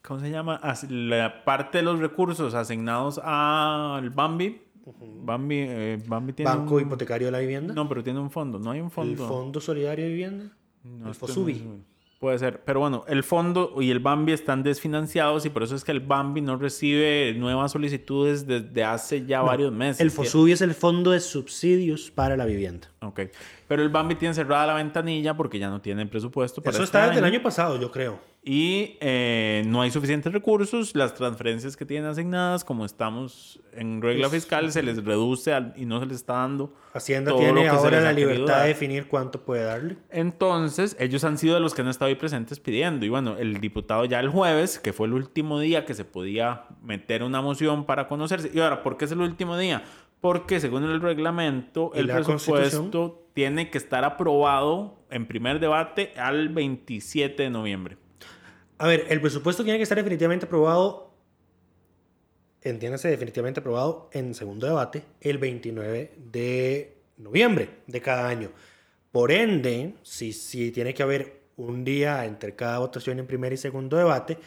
¿cómo se llama? La parte de los recursos asignados al Bambi. Bambi, eh, Bambi tiene Banco un- Hipotecario de la Vivienda. No, pero tiene un fondo, no hay un el fondo. Fondo Solidario de Vivienda. No el estoy FOSUBI. Puede ser, pero bueno, el fondo y el Bambi están desfinanciados y por eso es que el Bambi no recibe nuevas solicitudes desde hace ya varios meses. El FOSUBI es el Fondo de Subsidios para la Vivienda. Ok, pero el Bambi tiene cerrada la ventanilla porque ya no tiene presupuesto para Eso este está desde el año pasado, yo creo. Y eh, no hay suficientes recursos. Las transferencias que tienen asignadas, como estamos en regla fiscal, se les reduce al- y no se les está dando. Hacienda tiene ahora la libertad de definir cuánto puede darle. Entonces, ellos han sido de los que han estado ahí presentes pidiendo. Y bueno, el diputado ya el jueves, que fue el último día que se podía meter una moción para conocerse. Y ahora, ¿por qué es el último día? Porque según el reglamento, ¿Y el presupuesto tiene que estar aprobado en primer debate al 27 de noviembre. A ver, el presupuesto tiene que estar definitivamente aprobado, entiéndase, definitivamente aprobado en segundo debate el 29 de noviembre de cada año. Por ende, si, si tiene que haber un día entre cada votación en primer y segundo debate,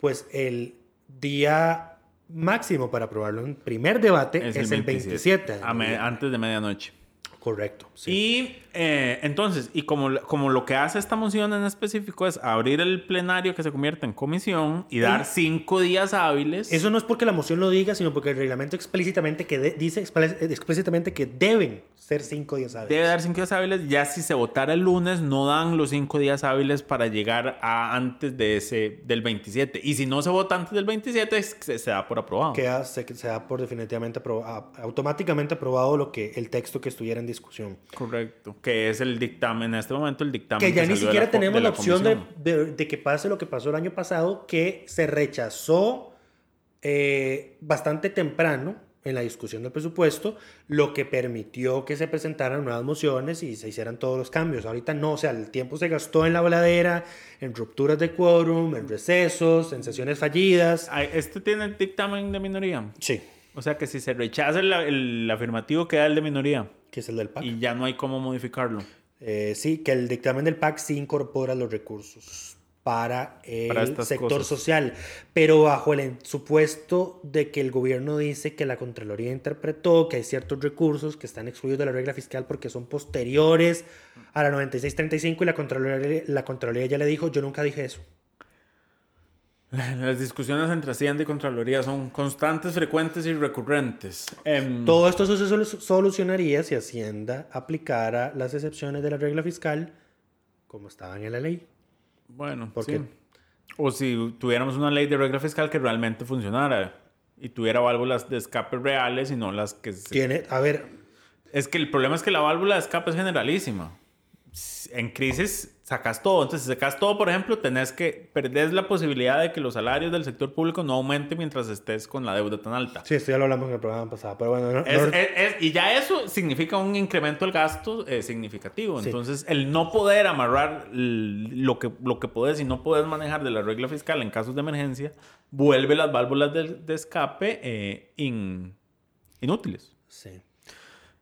pues el día máximo para aprobarlo en primer debate es, el 27. de a me- noviembre. antes de medianoche. Correcto. sí. Eh, entonces, y como, como lo que hace esta moción en específico es abrir el plenario que se convierte en comisión y dar cinco días hábiles. Eso no es porque la moción lo diga, sino porque el reglamento explícitamente que de- dice expl- explícitamente que deben ser cinco días hábiles. Debe dar cinco días hábiles. Ya si se votara el lunes, no dan los cinco días hábiles para llegar a antes de ese, del 27. Y si no se vota antes del 27, es que se, se da por aprobado. Queda, se, se da por definitivamente aprobado, automáticamente aprobado lo que el texto que estuviera en discusión. Correcto. Que es el dictamen, en este momento el dictamen. Que ya ni siquiera tenemos la, opción de, de- de que pase lo que pasó el año pasado, que se rechazó eh, bastante temprano en la discusión del presupuesto, lo que permitió que se presentaran nuevas mociones y se hicieran todos los cambios. Ahorita no, o sea, el tiempo se gastó en la voladera, en rupturas de quórum, en recesos, en sesiones fallidas. Este tiene el dictamen de minoría. Sí, O sea que si se rechaza el, el afirmativo, queda el de minoría. Que es el del PAC. Y ya no hay cómo modificarlo. Eh, sí, que el dictamen del PAC sí incorpora los recursos para el Para sector cosas. social, pero bajo el supuesto de que el gobierno dice que la Contraloría interpretó que hay ciertos recursos que están excluidos de la regla fiscal porque son posteriores a la 9635 y la Contraloría, la Contraloría ya le dijo, yo nunca dije eso. Las discusiones entre Hacienda y Contraloría son constantes, frecuentes y recurrentes. Em, Todo esto se solu- solucionaría si Hacienda aplicara las excepciones de la regla fiscal como estaban en la ley. Bueno, ¿Por sí. O si tuviéramos una ley de regla fiscal que realmente funcionara y tuviera válvulas de escape reales y no las que... se- Tiene, a ver, Es que el problema es que la válvula de escape es generalísima. En crisis sacas todo. Entonces, si sacas todo, por ejemplo, tenés que... Perdés la posibilidad de que los salarios del sector público no aumenten mientras estés con la deuda tan alta. sí, esto ya lo hablamos en el programa pasado, pero bueno, no- Es- no- es- es- y ya eso significa un incremento del gasto eh, significativo. Sí. Entonces, el no poder amarrar lo que, lo que podés y no podés manejar de la regla fiscal en casos de emergencia, vuelve las válvulas de, de escape eh, in- inútiles. Sí.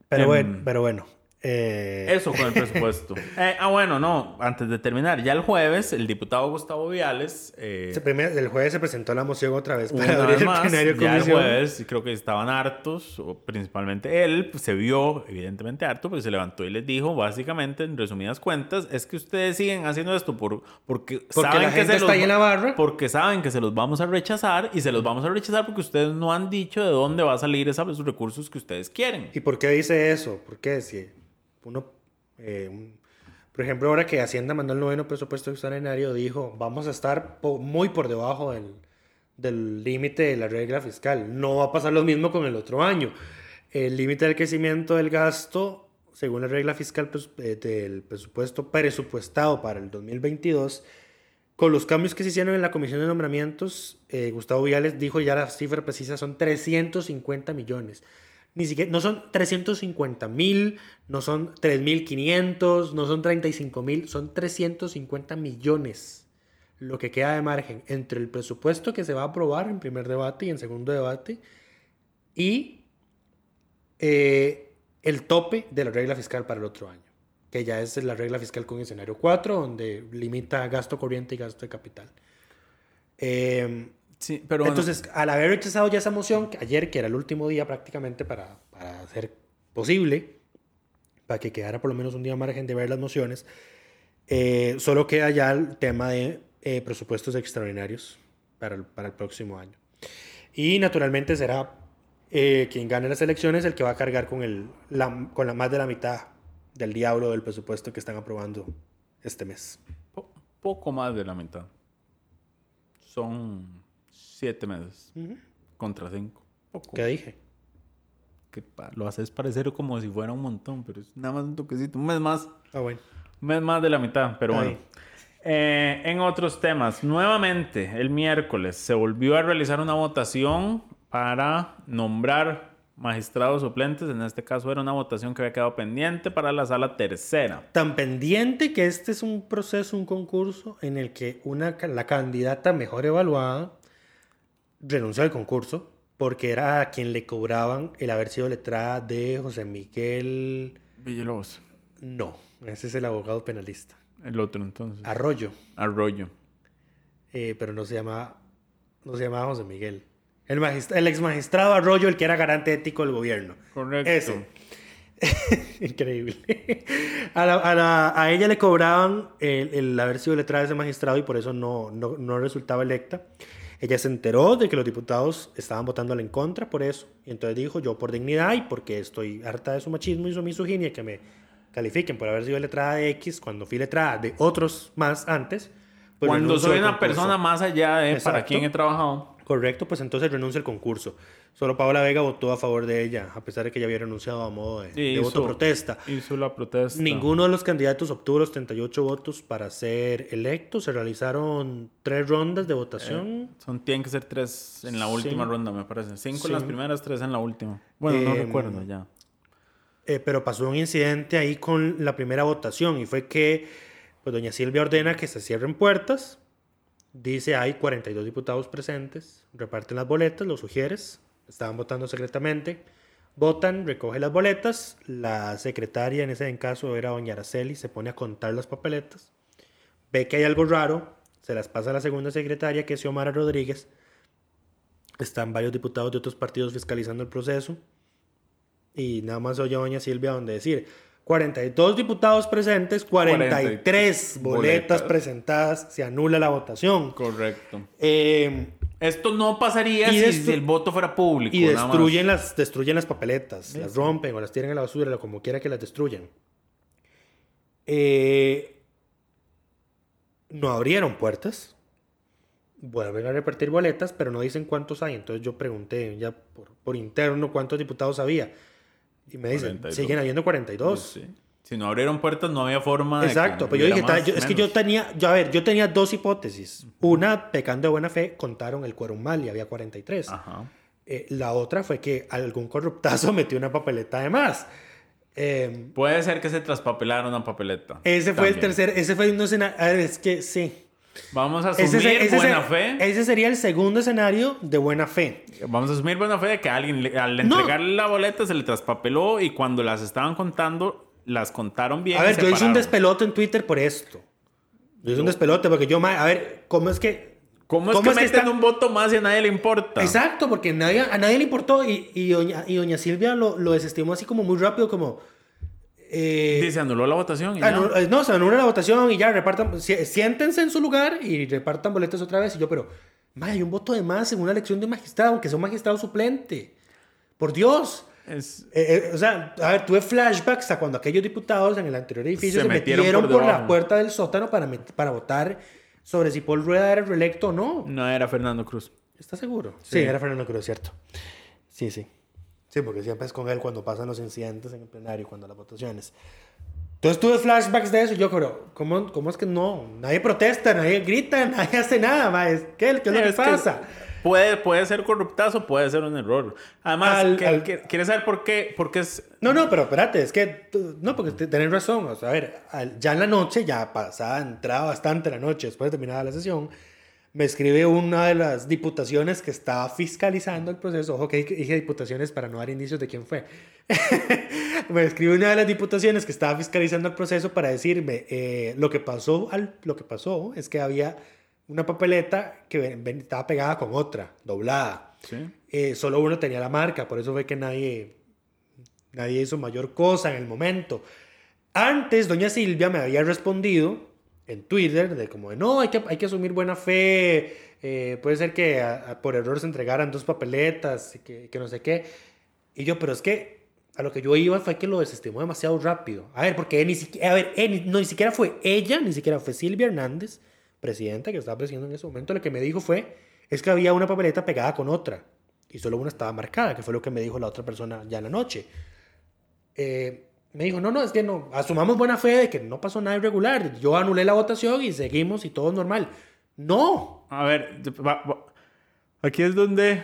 Pero Em, bueno, pero bueno. Eh, Eso con el presupuesto. Eh, ah, bueno, no, antes de terminar, ya el jueves, el diputado Gustavo Viales. eh, primer- el jueves se presentó la moción otra vez para abrir vez el más, plenario ya el jueves, creo que estaban hartos, o principalmente él, pues, se vio evidentemente harto, porque se levantó y les dijo, básicamente, en resumidas cuentas, es que ustedes siguen haciendo esto por, porque, Porque saben la que gente se está los ahí en la barra. Porque saben que se los vamos a rechazar, y se los vamos a rechazar porque ustedes no han dicho de dónde va a salir esa- esos recursos que ustedes quieren. ¿Y por qué dice eso? Porque si uno, eh, un- por ejemplo, ahora que Hacienda mandó el noveno presupuesto extraordinario, dijo, vamos a estar po- muy por debajo del del límite de la regla fiscal. No va a pasar lo mismo con el otro año. El límite del crecimiento del gasto, según la regla fiscal pres- eh, del presupuesto presupuestado para el 2022, con los cambios que se hicieron en la comisión de nombramientos, eh, Gustavo Viales dijo ya la cifra precisa son 350 millones. Ni siquiera, no son 350 mil, no son 3.500, no son 35 mil, son 350 millones. Lo que queda de margen entre el presupuesto que se va a aprobar en primer debate y en segundo debate y eh, el tope de la regla fiscal para el otro año, que ya es la regla fiscal con escenario 4, donde limita gasto corriente y gasto de capital. Eh, Sí, pero bueno, entonces, al haber rechazado ya esa moción, que ayer, que era el último día prácticamente para, para hacer posible, para que quedara por lo menos un día margen de ver las mociones, eh, solo queda ya el tema de eh, presupuestos extraordinarios para el, para el próximo año. Y naturalmente será eh, quien gane las elecciones el que va a cargar con, el, la, con la más de la mitad del diablo del presupuesto que están aprobando este mes. po- poco más de la mitad. Son siete meses contra cinco. Poco. ¿Qué dije? que lo haces parecer como si fuera un montón, pero es nada más un toquecito, un mes más, Ah, bueno. un mes más de la mitad, pero Ahí. bueno. Eh, en otros temas, nuevamente el miércoles se volvió a realizar una votación para nombrar magistrados suplentes, en este caso era una votación que había quedado pendiente para la sala tercera. tan pendiente que este es un proceso, un concurso en el que una, la candidata mejor evaluada renunció al concurso porque era a quien le cobraban el haber sido letrada de José Miguel... Villalobos, No, ese es el abogado penalista. el otro entonces. Arroyo, Arroyo. eh, pero no se llamaba, no se llamaba José Miguel. El, el ex magistrado Arroyo, el que era garante ético del gobierno. Correcto. Ese. Increíble. A, la- a la- a ella le cobraban el, el haber sido letrada de ese magistrado y por eso no, no, no resultaba electa. Ella se enteró de que los diputados estaban votándole en contra por eso. Y entonces dijo, yo por dignidad y porque estoy harta de su machismo y su misoginia, que me califiquen por haber sido letrada de X cuando fui letrada de otros más antes. pues Cuando soy una persona más allá de para quién he trabajado. Correcto, pues entonces renuncia al concurso. Solo Paola Vega votó a favor de ella, a pesar de que ella había renunciado a modo de, de Hizo- voto protesta. Hizo la protesta. Ninguno de los candidatos obtuvo los 38 votos para ser electo. Se realizaron tres rondas de votación. Son, tienen que ser tres en la Sí. última ronda, me parece. Cinco en las primeras, tres en la última. Bueno, no Em, recuerdo ya. Eh, pero pasó un incidente ahí con la primera votación y fue que pues, doña Silvia ordena que se cierren puertas. Dice hay 42 diputados presentes, reparten las boletas, los sugieres, estaban votando secretamente. Votan, recoge las boletas. La secretaria, en ese caso era doña Araceli, se pone a contar las papeletas. Ve que hay algo raro, se las pasa a la segunda secretaria, que es Xiomara Rodríguez. Están varios diputados de otros partidos fiscalizando el proceso. Y nada más oye a doña Silvia donde decir 42 diputados presentes, 43 boletas, boletas. presentadas, se anula la votación. Correcto. Eh, Esto no pasaría Y si, el voto fuera público. y nada más. destruyen las, destruyen las papeletas, las rompen o las tiran a la basura, como quiera que las destruyan. Eh, no abrieron puertas. Vuelven a repartir boletas, pero no dicen cuántos hay. Entonces yo pregunté ya por, por interno cuántos diputados había. Y me dicen, 42. siguen habiendo 42. Sí. Si no abrieron puertas, no había forma de. Exacto, pero yo dije, más, yo- es que yo tenía, yo, a ver, yo tenía dos hipótesis. Una, pecando de buena fe, contaron el quórum mal y había 43. Ajá. Eh, la otra fue que algún corruptazo metió una papeleta de más. Eh, Puede ser que se traspapelaron una papeleta. ese fue el tercer, ese fue un escenario, es que sí. Vamos a asumir ese buena fe. ese sería el segundo escenario de buena fe. Vamos a asumir buena fe de que alguien le- al No. entregarle la boleta se le traspapeló y cuando las estaban contando, las contaron bien. A ver, yo hice un despelote en Twitter por esto. Yo hice un despelote porque yo, a ver, ¿cómo es que... ¿Cómo es que meten está- un voto más y a nadie le importa? Exacto, porque nadie, a nadie le importó y, y, doña, y doña Silvia lo, lo desestimó así como muy rápido, como... eh, Dice, anuló la votación y ya. eh, no, se anula la votación y ya repartan, si- siéntense en su lugar y repartan boletas otra vez. Y yo, pero, vaya, hay un voto de más en una elección de magistrado, aunque sea un magistrado suplente. Por Dios. Es- Eh, eh, o sea, a ver, tuve flashbacks a cuando aquellos diputados en el anterior edificio Se se, metieron metieron, por por, la puerta del sótano para, para votar sobre si Paul Rueda era reelecto o no. No era Fernando Cruz. ¿Estás seguro? Sí, era Fernando Cruz, cierto. Sí, sí. Sí, porque siempre es con él cuando pasan los incidentes en el plenario, cuando las votaciones. Entonces tuve flashbacks de eso. y Yo, pero, ¿cómo, cómo es que no? Nadie protesta, nadie grita, nadie hace nada, ma. ¿Qué, ¿Qué es lo que Es que pasa? Puede, puede ser corruptazo, puede ser un error. Además, Al- ¿qué- al- qué- ¿quieres saber por qué? Porque es... No, no, pero espérate, es que, no, porque te- tenés razón. O sea, a ver, ya en la noche, ya pasada, entrada bastante la noche, después de terminada la sesión, me escribe una de las diputaciones que estaba fiscalizando el proceso. Ojo que dije diputaciones para no dar indicios de quién fue. me escribe una de las diputaciones que estaba fiscalizando el proceso para decirme eh, lo que pasó al, lo que pasó es que había una papeleta que estaba pegada con otra, doblada. Sí. Eh, solo uno tenía la marca, por eso fue que nadie, nadie hizo mayor cosa en el momento. Antes, doña Silvia me había respondido en Twitter de como de, no, hay que, hay que asumir buena fe, eh, puede ser que por error se entregaran dos papeletas, que, que no sé qué. Y yo, pero es que a lo que yo iba fue que lo desestimó demasiado rápido. A ver, porque ni siquiera, a ver, eh, no, ni siquiera fue ella, ni siquiera fue Silvia Hernández, presidenta que estaba presidiendo en ese momento, lo que me dijo fue, es que había una papeleta pegada con otra y solo una estaba marcada, que fue lo que me dijo la otra persona ya en la noche. Eh, me dijo, no, no, es que no, asumamos buena fe de que no pasó nada irregular. Yo anulé la votación y seguimos y todo normal. No. A ver, aquí es donde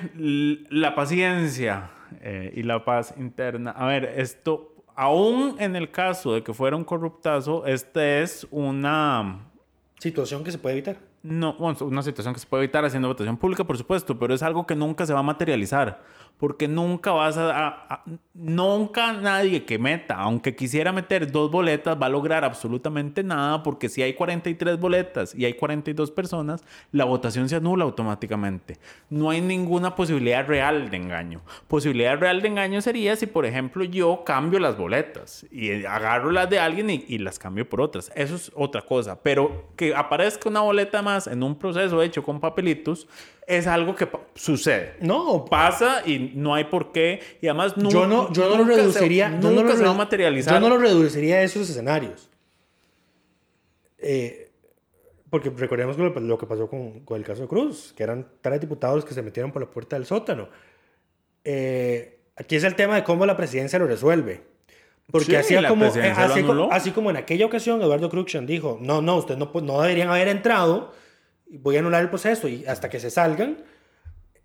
la paciencia eh, y la paz interna. A ver, esto, aún en el caso de que fuera un corruptazo, este es una... Situación que se puede evitar. No, una situación que se puede evitar haciendo votación pública, por supuesto, pero es algo que nunca se va a materializar porque nunca vas a, Nunca nadie que meta, aunque quisiera meter dos boletas, va a lograr absolutamente nada, porque si hay 43 boletas y hay 42 personas, la votación se anula automáticamente. No hay ninguna posibilidad real de engaño. Posibilidad real de engaño sería si, por ejemplo, yo cambio las boletas y agarro las de alguien y, y las cambio por otras. Eso es otra cosa. Pero que aparezca una boleta más en un proceso hecho con papelitos, es algo que sucede. No. Pasa y no hay por qué. Y además yo no, yo no lo reduciría. nunca no lo se va a materializar. Yo no lo reduciría a esos escenarios. Eh, porque recordemos lo que pasó con, con, el caso de Cruz, que eran tres diputados que se metieron por la puerta del sótano. Eh, aquí es el tema de cómo la presidencia lo resuelve. Porque así, como, eh, así, como, así, como, en aquella ocasión Eduardo Cruxan dijo, no, no, ustedes no, no deberían haber entrado voy a anular el proceso y hasta que se salgan.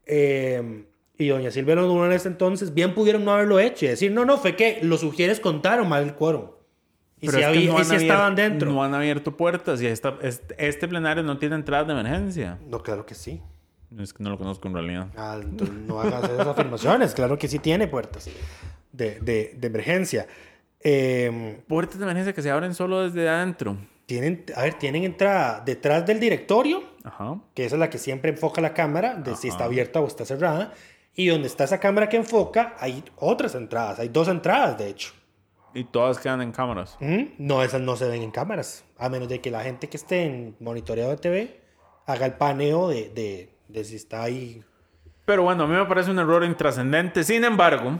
Eh, y doña Silvia lo en ese entonces, bien pudieron no haberlo hecho y decir, no, no, fue que los sugieres contaron mal el quórum. Y si, estaban dentro. No han abierto puertas y esta, este, plenario no tiene entrada de emergencia. No, claro que sí. Es que no lo conozco en realidad. Ah, no hagas esas afirmaciones. Claro que sí tiene puertas de, de, de emergencia. Eh, puertas de emergencia que se abren solo desde adentro tienen, a ver, tienen entrada detrás del directorio, que esa es la que siempre enfoca la cámara, de si está abierta o está cerrada, y donde está esa cámara que enfoca, hay otras entradas, hay dos entradas, de hecho. ¿Y todas quedan en cámaras? No, esas no se ven en cámaras, a menos de que la gente que esté en monitoreado de TV haga el paneo de, de, de si está ahí. Pero bueno, a mí me parece un error intrascendente. Sin embargo,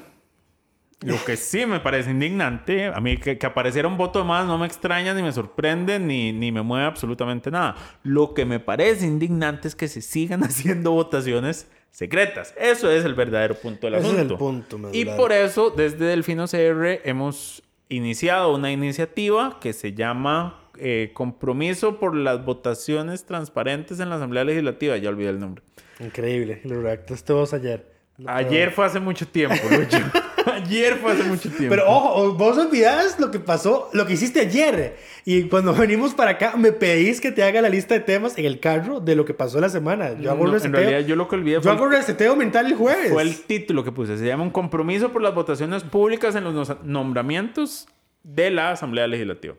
lo que sí me parece indignante, a mí que, que, apareciera un voto más no me extraña, ni me sorprende, ni, ni me mueve absolutamente nada. Lo que me parece indignante es que se sigan haciendo votaciones secretas. Eso es el verdadero punto del asunto. es el punto, Y por eso, desde Delfino CR hemos iniciado una iniciativa que se llama eh, Compromiso por las Votaciones Transparentes en la Asamblea Legislativa. Ya olvidé el nombre. Increíble, lo redactaste todos ayer. Ayer fue hace mucho tiempo, Lucho. ayer fue hace mucho tiempo. Pero ojo, vos olvidás lo que pasó, lo que hiciste ayer. Y cuando venimos para acá, me pedís que te haga la lista de temas en el carro de lo que pasó la semana. Yo hago En realidad, yo lo que olvidé fue. Yo hago reseteo mental el jueves. Fue el título que puse. Se llama Un compromiso por las votaciones públicas en los nombramientos de la Asamblea Legislativa.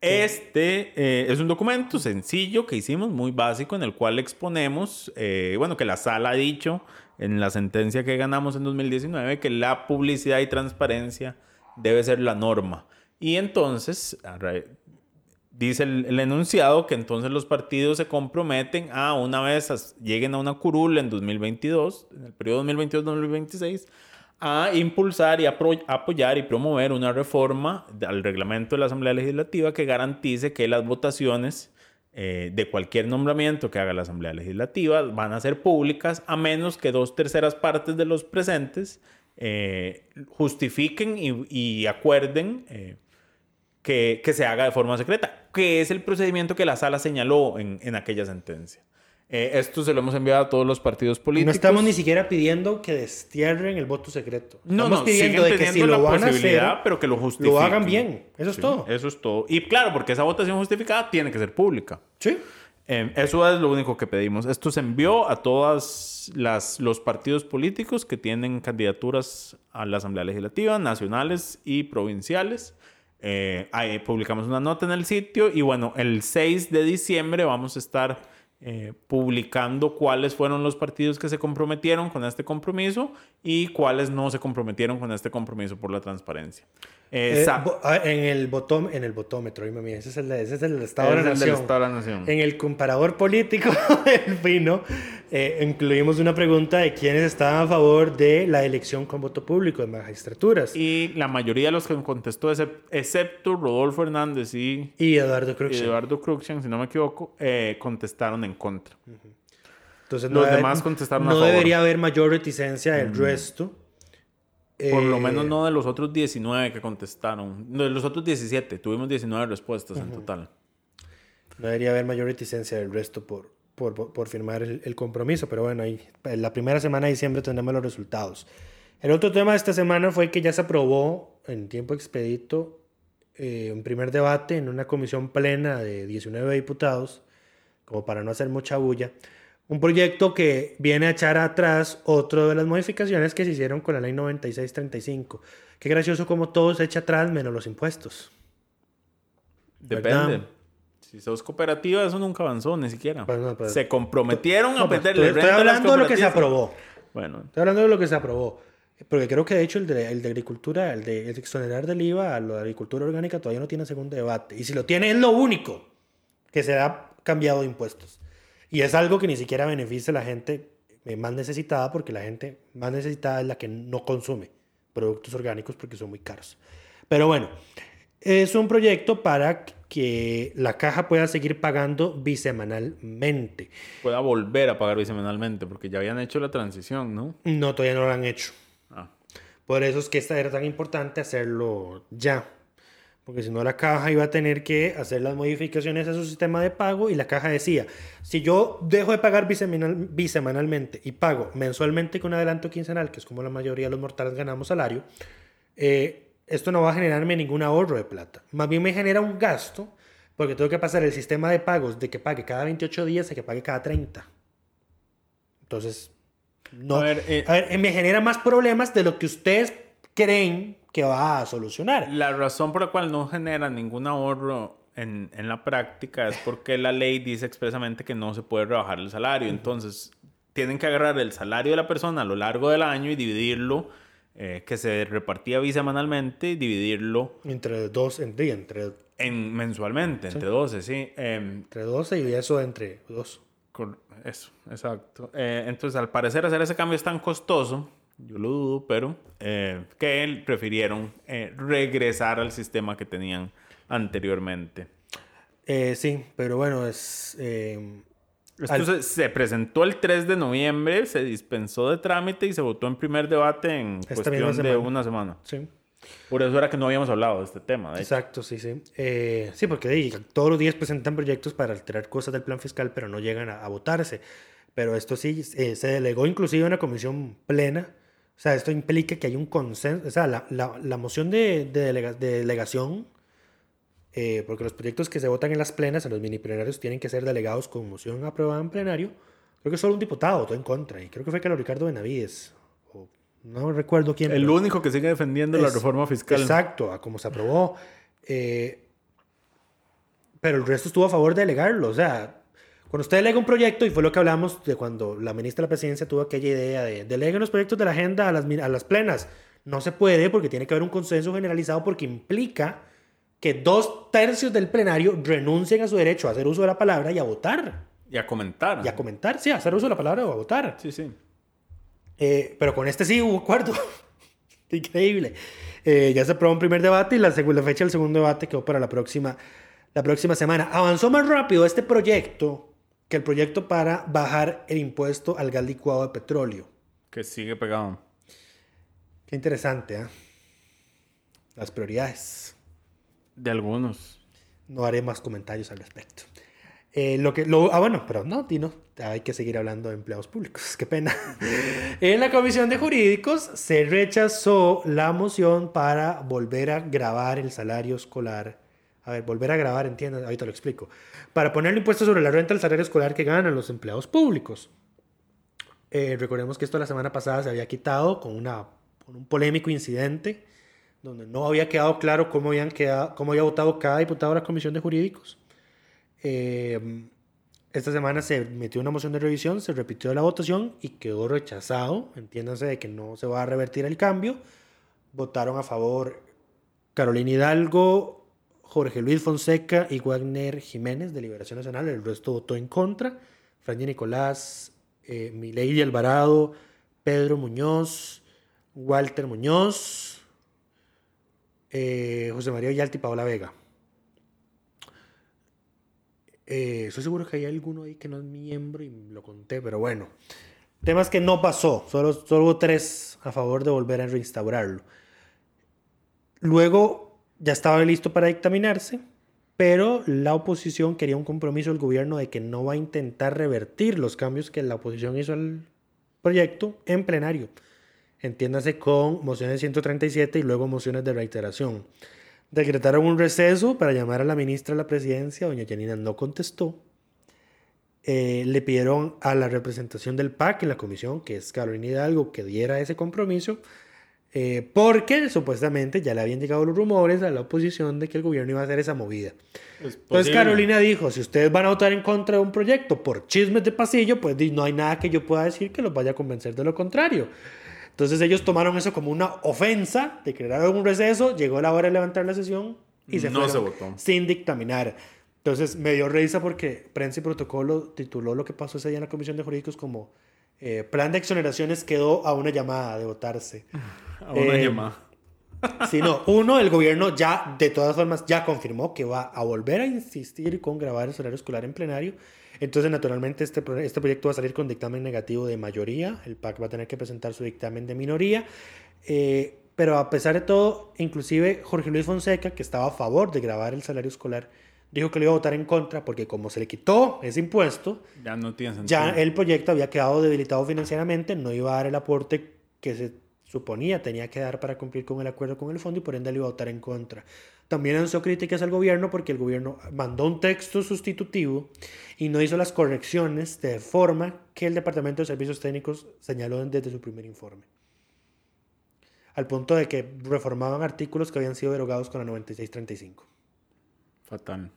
Este eh, es un documento sencillo que hicimos, muy básico, en el cual exponemos, eh, bueno, que la sala ha dicho en la sentencia que ganamos en 2019 que la publicidad y transparencia debe ser la norma. Y entonces, dice el, enunciado que entonces los partidos se comprometen a una vez lleguen a una curul en 2022, en el periodo 2022-2026, a impulsar y apoyar y promover una reforma al reglamento de la Asamblea Legislativa que garantice que las votaciones eh, de cualquier nombramiento que haga la Asamblea Legislativa van a ser públicas a menos que dos terceras partes de los presentes eh, justifiquen y, acuerden eh, que, se haga de forma secreta, que es el procedimiento que la sala señaló en, en aquella sentencia. Eh, esto se lo hemos enviado a todos los partidos políticos. No estamos ni siquiera pidiendo que destierren el voto secreto. No, estamos pidiendo de que si lo van a hacer, pero que lo justifiquen. Lo hagan bien. Eso es todo. Eso es todo. Y claro, porque esa votación justificada tiene que ser pública. Sí. Em, eso es lo único que pedimos. Esto se envió a todos los partidos políticos que tienen candidaturas a la Asamblea Legislativa, nacionales y provinciales. Eh, ahí publicamos una nota en el sitio y bueno, el 6 de diciembre vamos a estar eh, publicando cuáles fueron los partidos que se comprometieron con este compromiso y cuáles no se comprometieron con este compromiso por la transparencia. Eh, ah, en, el botón, en el botómetro, ese es el, ese es el Estado, de la, Nación. En el comparador político del Fino, eh, incluimos una pregunta de quiénes estaban a favor de la elección con voto público en magistraturas. Y la mayoría de los que contestó, excepto Rodolfo Hernández y, y Eduardo Cruxian, Eduardo Cruxian si no me equivoco, eh, contestaron en contra. Entonces, los demás contestaron a favor. No debería haber mayor reticencia del resto. Por lo menos eh, no de los otros 19 que contestaron. de los otros 17. Tuvimos 19 respuestas en total. No debería haber mayor reticencia del resto por, por, por firmar el, compromiso. Pero bueno, ahí, en la primera semana de diciembre tendremos los resultados. El otro tema de esta semana fue que ya se aprobó en tiempo expedito eh, un primer debate en una comisión plena de 19 diputados como para no hacer mucha bulla, un proyecto que viene a echar atrás otro de las modificaciones que se hicieron con la ley 9635. Qué gracioso como todo se echa atrás menos los impuestos. Depende. ¿Verdad? Si sos cooperativa, eso nunca avanzó, ni siquiera. Pues no, pues- se comprometieron No, a pues, meterle estoy, estoy hablando de lo que se aprobó. Bueno, Estoy hablando de lo que se aprobó. Porque creo que de hecho el de, el de agricultura, el de, el de exonerar del IVA a lo de agricultura orgánica todavía no tiene segundo debate. Y si lo tiene es lo único que se ha cambiado de impuestos. Y es algo que ni siquiera beneficia a la gente eh, más necesitada porque la gente más necesitada es la que no consume productos orgánicos porque son muy caros. Pero bueno, es un proyecto para que la caja pueda seguir pagando bisemanalmente. pueda volver a pagar bisemanalmente, porque ya habían hecho la transición, ¿no? No, todavía no lo han hecho. Ah. Por eso es que esta era tan importante hacerlo ya. Porque si no, la caja iba a tener que hacer las modificaciones a su sistema de pago y la caja decía, si yo dejo de pagar bisemanal- bisemanalmente y pago mensualmente con adelanto quincenal, que es como la mayoría de los mortales ganamos salario, eh, esto no va a generarme ningún ahorro de plata. Más bien me genera un gasto porque tengo que pasar el sistema de pagos de que pague cada 28 días a que pague cada 30. Entonces, no. A ver, eh, A ver, eh, me genera más problemas de lo que ustedes creen que va a solucionar. La razón por la cual no genera ningún ahorro en, en la práctica es porque la ley dice expresamente que no se puede rebajar el salario. Entonces, tienen que agarrar el salario de la persona a lo largo del año y dividirlo, eh, que se repartía bisemanalmente, y dividirlo Entre dos, entre, entre, en mensualmente, entre 12, sí. Em, entre 12 y eso entre dos. Eso, exacto. Eh, entonces, al parecer, hacer ese cambio es tan costoso, yo lo dudo, pero eh, que él prefirieron eh, regresar al sistema que tenían anteriormente. Eh, sí, pero bueno, es... eh, Esto Al- se, se presentó el 3 de noviembre, se dispensó de trámite y se votó en primer debate en Esta cuestión de una semana. sí, Por eso era que no habíamos hablado de este tema. de hecho. exacto, sí, sí. Eh, sí, porque todos los días presentan proyectos para alterar cosas del plan fiscal, pero no llegan a, a votarse. Pero esto sí, eh, se delegó inclusive a una comisión plena. O sea, esto implica que hay un consenso. O sea, la, la- la moción de, de delega- de delegación, eh, porque los proyectos que se votan en las plenas, en los mini plenarios, tienen que ser delegados con moción aprobada en plenario. Creo que solo un diputado votó en contra. Y creo que fue Carlos Ricardo Benavides. o no recuerdo quién. El único que sigue defendiendo la reforma fiscal. Exacto, a como se aprobó. Eh, pero el resto estuvo a favor de delegarlo. O sea, cuando usted delega un proyecto, y fue lo que hablamos de cuando la ministra de la presidencia tuvo aquella idea de deleguen los proyectos de la agenda a las, mi- a las plenas. No se puede porque tiene que haber un consenso generalizado porque implica que dos tercios del plenario renuncien a su derecho a hacer uso de la palabra y a votar. Y a comentar. Y a comentar, sí, a hacer uso de la palabra o a votar. Sí, sí. Eh, pero con este sí hubo acuerdo. Increíble. Eh, ya se aprobó un primer debate y la segunda fecha del segundo debate quedó para la próxima, la próxima semana. Avanzó más rápido este proyecto que el proyecto para bajar el impuesto al gas licuado de petróleo. Que sigue pegado. Qué interesante, ¿ah? Las prioridades. De algunos. No haré más comentarios al respecto. Eh, lo que, lo, ah, bueno, pero no, Tino, hay que seguir hablando de empleados públicos, qué pena. en la Comisión de Jurídicos se rechazó la moción para volver a grabar el salario escolar. A ver, volver a grabar, entiendo, ahorita lo explico. Para poner el impuesto sobre la renta al salario escolar que ganan los empleados públicos. Eh, recordemos que esto la semana pasada se había quitado con, una, con un polémico incidente donde no había quedado claro cómo, habían quedado, cómo había votado cada diputado de la Comisión de Jurídicos. Eh, esta semana se metió una moción de revisión, se repitió la votación y quedó rechazado. Entiéndanse de que no se va a revertir el cambio. Votaron a favor Carolina Hidalgo, Jorge Luis Fonseca y Wagner Jiménez de Liberación Nacional. El resto votó en contra. Franji Nicolás, eh, Alvarado, Pedro Muñoz, Walter Muñoz, eh, José María Villalta y Paola Vega. Eh, seguro que hay alguno ahí que no es miembro y lo conté, pero bueno. Temas que no pasó, solo, solo hubo tres a favor de volver a reinstaurarlo. Luego ya estaba listo para dictaminarse, pero la oposición quería un compromiso del gobierno de que no va a intentar revertir los cambios que la oposición hizo al proyecto en plenario. Entiéndase con mociones 137 y luego mociones de reiteración. Decretaron un receso para llamar a la ministra de la presidencia, doña Janina no contestó. eh, le pidieron a la representación del PAC en la comisión, que es Carolina Hidalgo, que diera ese compromiso, eh, porque supuestamente ya le habían llegado los rumores a la oposición de que el gobierno iba a hacer esa movida. Entonces Carolina dijo, si ustedes van a votar en contra de un proyecto por chismes de pasillo, pues no hay nada que yo pueda decir que los vaya a convencer de lo contrario. Entonces ellos tomaron eso como una ofensa, declararon un receso, llegó la hora de levantar la sesión y se No se votó. sin dictaminar. Entonces me dio risa porque Prensa y Protocolo tituló lo que pasó ese día en la Comisión de Jurídicos como eh, Plan de exoneraciones quedó a una llamada de votarse. A una Eh, llamada. Sí, no. Uno, el gobierno ya, de todas formas, ya confirmó que va a volver a insistir con grabar el horario escolar en plenario. Entonces, naturalmente, este, este proyecto va a salir con dictamen negativo de mayoría. El PAC va a tener que presentar su dictamen de minoría. Eh, pero a pesar de todo, inclusive Jorge Luis Fonseca, que estaba a favor de grabar el salario escolar, dijo que lo iba a votar en contra porque como se le quitó ese impuesto, Ya no tiene sentido. ya el proyecto había quedado debilitado financieramente, no iba a dar el aporte que se suponía tenía que dar para cumplir con el acuerdo con el fondo y por ende le iba a votar en contra. También lanzó críticas al gobierno porque el gobierno mandó un texto sustitutivo y no hizo las correcciones de forma que el Departamento de Servicios Técnicos señaló desde su primer informe. Al punto de que reformaban artículos que habían sido derogados con la 9635. Fatal.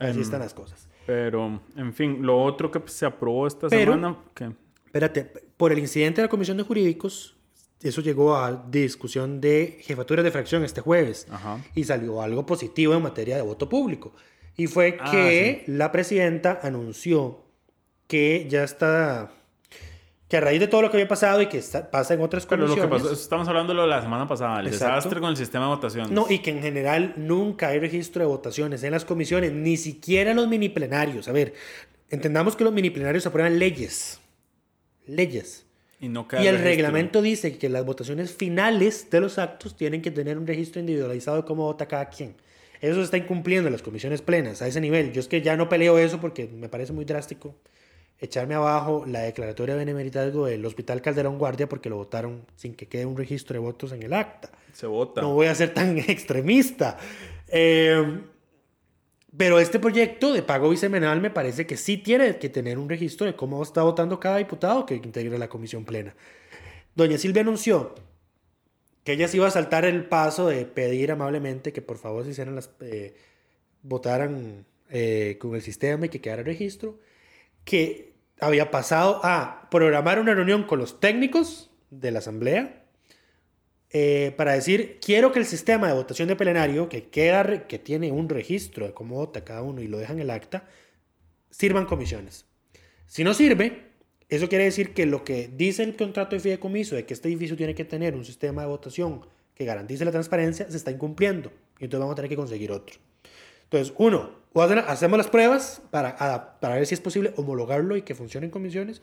Así Em, están las cosas. Pero, en fin, lo otro que se aprobó esta Pero- semana, que Espérate, por el incidente de la Comisión de Jurídicos, eso llegó a discusión de jefaturas de fracción este jueves Ajá. y salió algo positivo en materia de voto público. Y fue Ah, que la presidenta anunció que ya está, que a raíz de todo lo que había pasado y que está- pasa en otras Pero lo comisiones, que pasó, estamos hablando de lo de la semana pasada, el Exacto. desastre con el sistema de votación. No, y que en general nunca hay registro de votaciones en las comisiones, ni siquiera en los mini plenarios. A ver, entendamos que los mini plenarios aprueban leyes. Leyes. Y, no Y el registro. reglamento dice que las votaciones finales de los actos tienen que tener un registro individualizado de cómo vota cada quien. Eso se está incumpliendo en las comisiones plenas a ese nivel. Yo es que ya no peleo eso porque me parece muy drástico echarme abajo la declaratoria de benemeritazgo del Hospital Calderón Guardia porque lo votaron sin que quede un registro de votos en el acta. Se vota. No voy a ser tan extremista. Eh, pero este proyecto de pago bisemanal me parece que sí tiene que tener un registro de cómo está votando cada diputado que integra la comisión plena. Doña Silvia anunció que ella se iba a saltar el paso de pedir amablemente que por favor se hicieran las, eh, votaran eh, con el sistema y que quedara registro, que había pasado a programar una reunión con los técnicos de la asamblea eh, para decir, quiero que el sistema de votación de plenario, que, queda, que tiene un registro de cómo vota cada uno y lo deja en el acta, sirvan comisiones. Si no sirve, eso quiere decir que lo que dice el contrato de fideicomiso de que este edificio tiene que tener un sistema de votación que garantice la transparencia, se está incumpliendo. Y entonces vamos a tener que conseguir otro. Entonces, uno, hacemos las pruebas para, para ver si es posible homologarlo y que funcione en comisiones.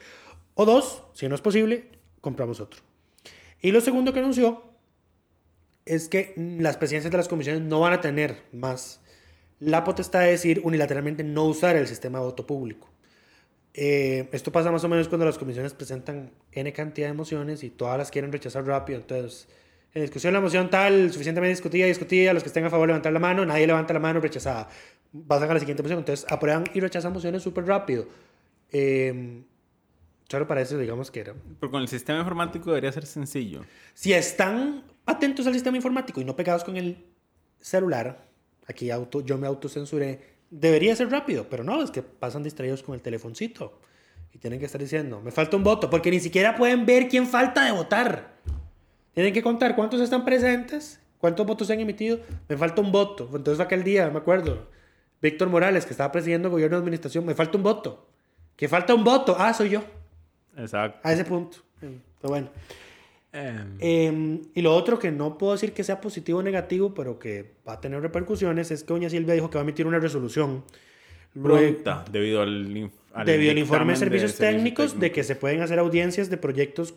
O dos, si no es posible, compramos otro. Y lo segundo que anunció es que mm, las presidencias de las comisiones no van a tener más la potestad de decir unilateralmente no usar el sistema de voto público. Eh, esto pasa más o menos cuando las comisiones presentan N cantidad de mociones y todas las quieren rechazar rápido. Entonces, en discusión la moción tal, suficientemente discutida, discutida, los que estén a favor levantar la mano, nadie levanta la mano, rechazada. Pasan a la siguiente moción. Entonces, aprueban y rechazan mociones súper rápido. Eh, solo para eso, digamos que era. Pero con el sistema informático debería ser sencillo. Si están atentos al sistema informático y no pegados con el celular, aquí auto, yo me autocensuré, debería ser rápido, pero no, es que pasan distraídos con el telefoncito y tienen que estar diciendo, me falta un voto, porque ni siquiera pueden ver quién falta de votar. Tienen que contar cuántos están presentes, cuántos votos se han emitido, me falta un voto. Entonces aquel día, me acuerdo, Víctor Morales, que estaba presidiendo el gobierno de administración, me falta un voto. Que falta un voto, ah, soy yo, Exacto. a ese punto. Pero bueno. Em, Eh, y lo otro que no puedo decir que sea positivo o negativo, pero que va a tener repercusiones, es que doña Silvia dijo que va a emitir una resolución pronta, debido al, al debido al informe de dictamen servicios técnicos de que se pueden hacer audiencias de proyectos.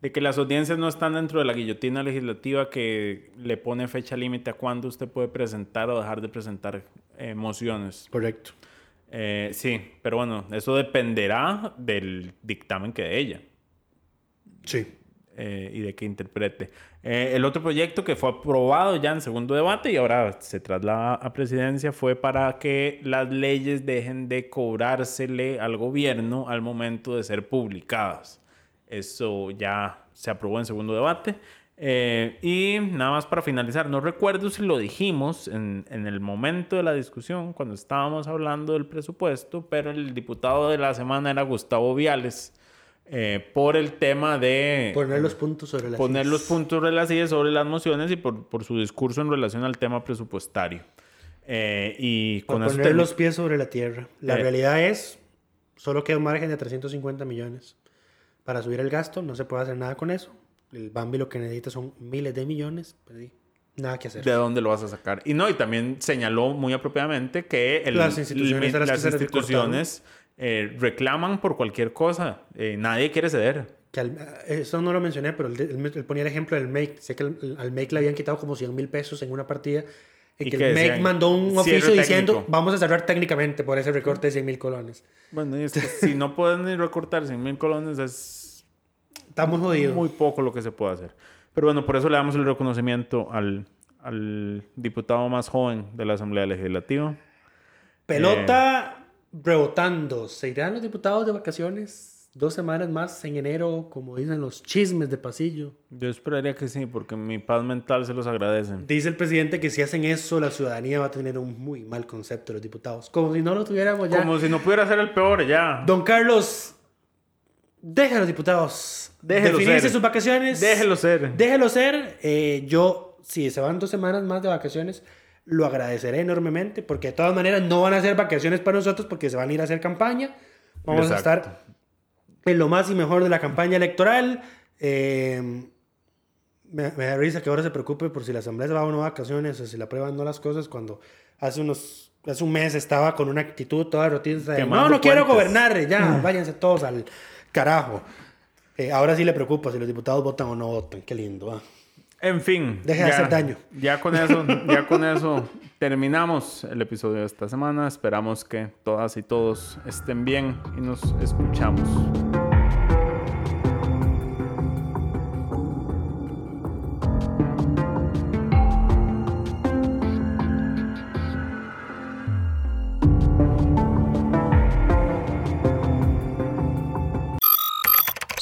De que las audiencias no están dentro de la guillotina legislativa que le pone fecha límite a cuándo usted puede presentar o dejar de presentar eh, mociones. Correcto. Eh, sí, pero bueno, eso dependerá del dictamen que de ella. Sí. eh, y de que interprete. Eh, el otro proyecto que fue aprobado ya en segundo debate y ahora se traslada a presidencia fue para que las leyes dejen de cobrársele al gobierno al momento de ser publicadas. Eso ya se aprobó en segundo debate. Eh, y nada más para finalizar, no recuerdo si lo dijimos en, en, el momento de la discusión, cuando estábamos hablando del presupuesto, pero el diputado de la semana era Gustavo Viales. Eh, por el tema de poner los puntos sobre las poner los puntos relacionados sobre las mociones y por, por, su discurso en relación al tema presupuestario. Eh, y con por poner los pies sobre la tierra. La realidad es, solo queda un margen de 350 millones para subir el gasto, no se puede hacer nada con eso. El Bambi lo que necesita son miles de millones, pues nada que hacer. ¿De dónde lo vas a sacar? Y no, y también señaló muy apropiadamente que el, las instituciones, el, las instituciones eh, reclaman por cualquier cosa. Eh, nadie quiere ceder. Que al, eso no lo mencioné, pero él, ponía el ejemplo del Make. Sé que al Make le habían quitado como 100 mil pesos en una partida. Y, que, el Make mandó un oficio diciendo, vamos a cerrar técnicamente por ese recorte de 100 mil colones. Bueno, y es que si no pueden ni recortar 100 mil colones es... Estamos jodidos. Muy poco lo que se puede hacer. Pero bueno, por eso le damos el reconocimiento al, al diputado más joven de la Asamblea Legislativa. Pelota... Eh, rebotando. ¿Se irán los diputados de vacaciones? Dos semanas más en enero, como dicen los chismes de pasillo. Yo esperaría que sí, porque mi paz mental se los agradece. Dice el presidente que si hacen eso, la ciudadanía va a tener un muy mal concepto de los diputados. Como si no lo tuviéramos ya. Como si no pudiera ser el peor ya. Don Carlos, deja a los diputados. Déjelo definirse sus vacaciones. Déjelo ser. Déjelo ser. Eh, yo, si se van dos semanas más de vacaciones, lo agradeceré enormemente porque de todas maneras no van a ser vacaciones para nosotros porque se van a ir a hacer campaña. Vamos a estar lo más y mejor de la campaña electoral. Eh, me, da risa que ahora se preocupe por si la asamblea se va a no vacaciones o si la prueban no las cosas cuando hace unos hace un mes estaba con una actitud toda rotunda de no, no quiero gobernar, ya, váyanse todos al carajo. Eh, ahora sí le preocupa si los diputados votan o no votan, qué lindo. En fin. Deja de hacer daño. Ya con eso, ya con eso terminamos el episodio de esta semana. Esperamos que todas y todos estén bien y nos escuchamos.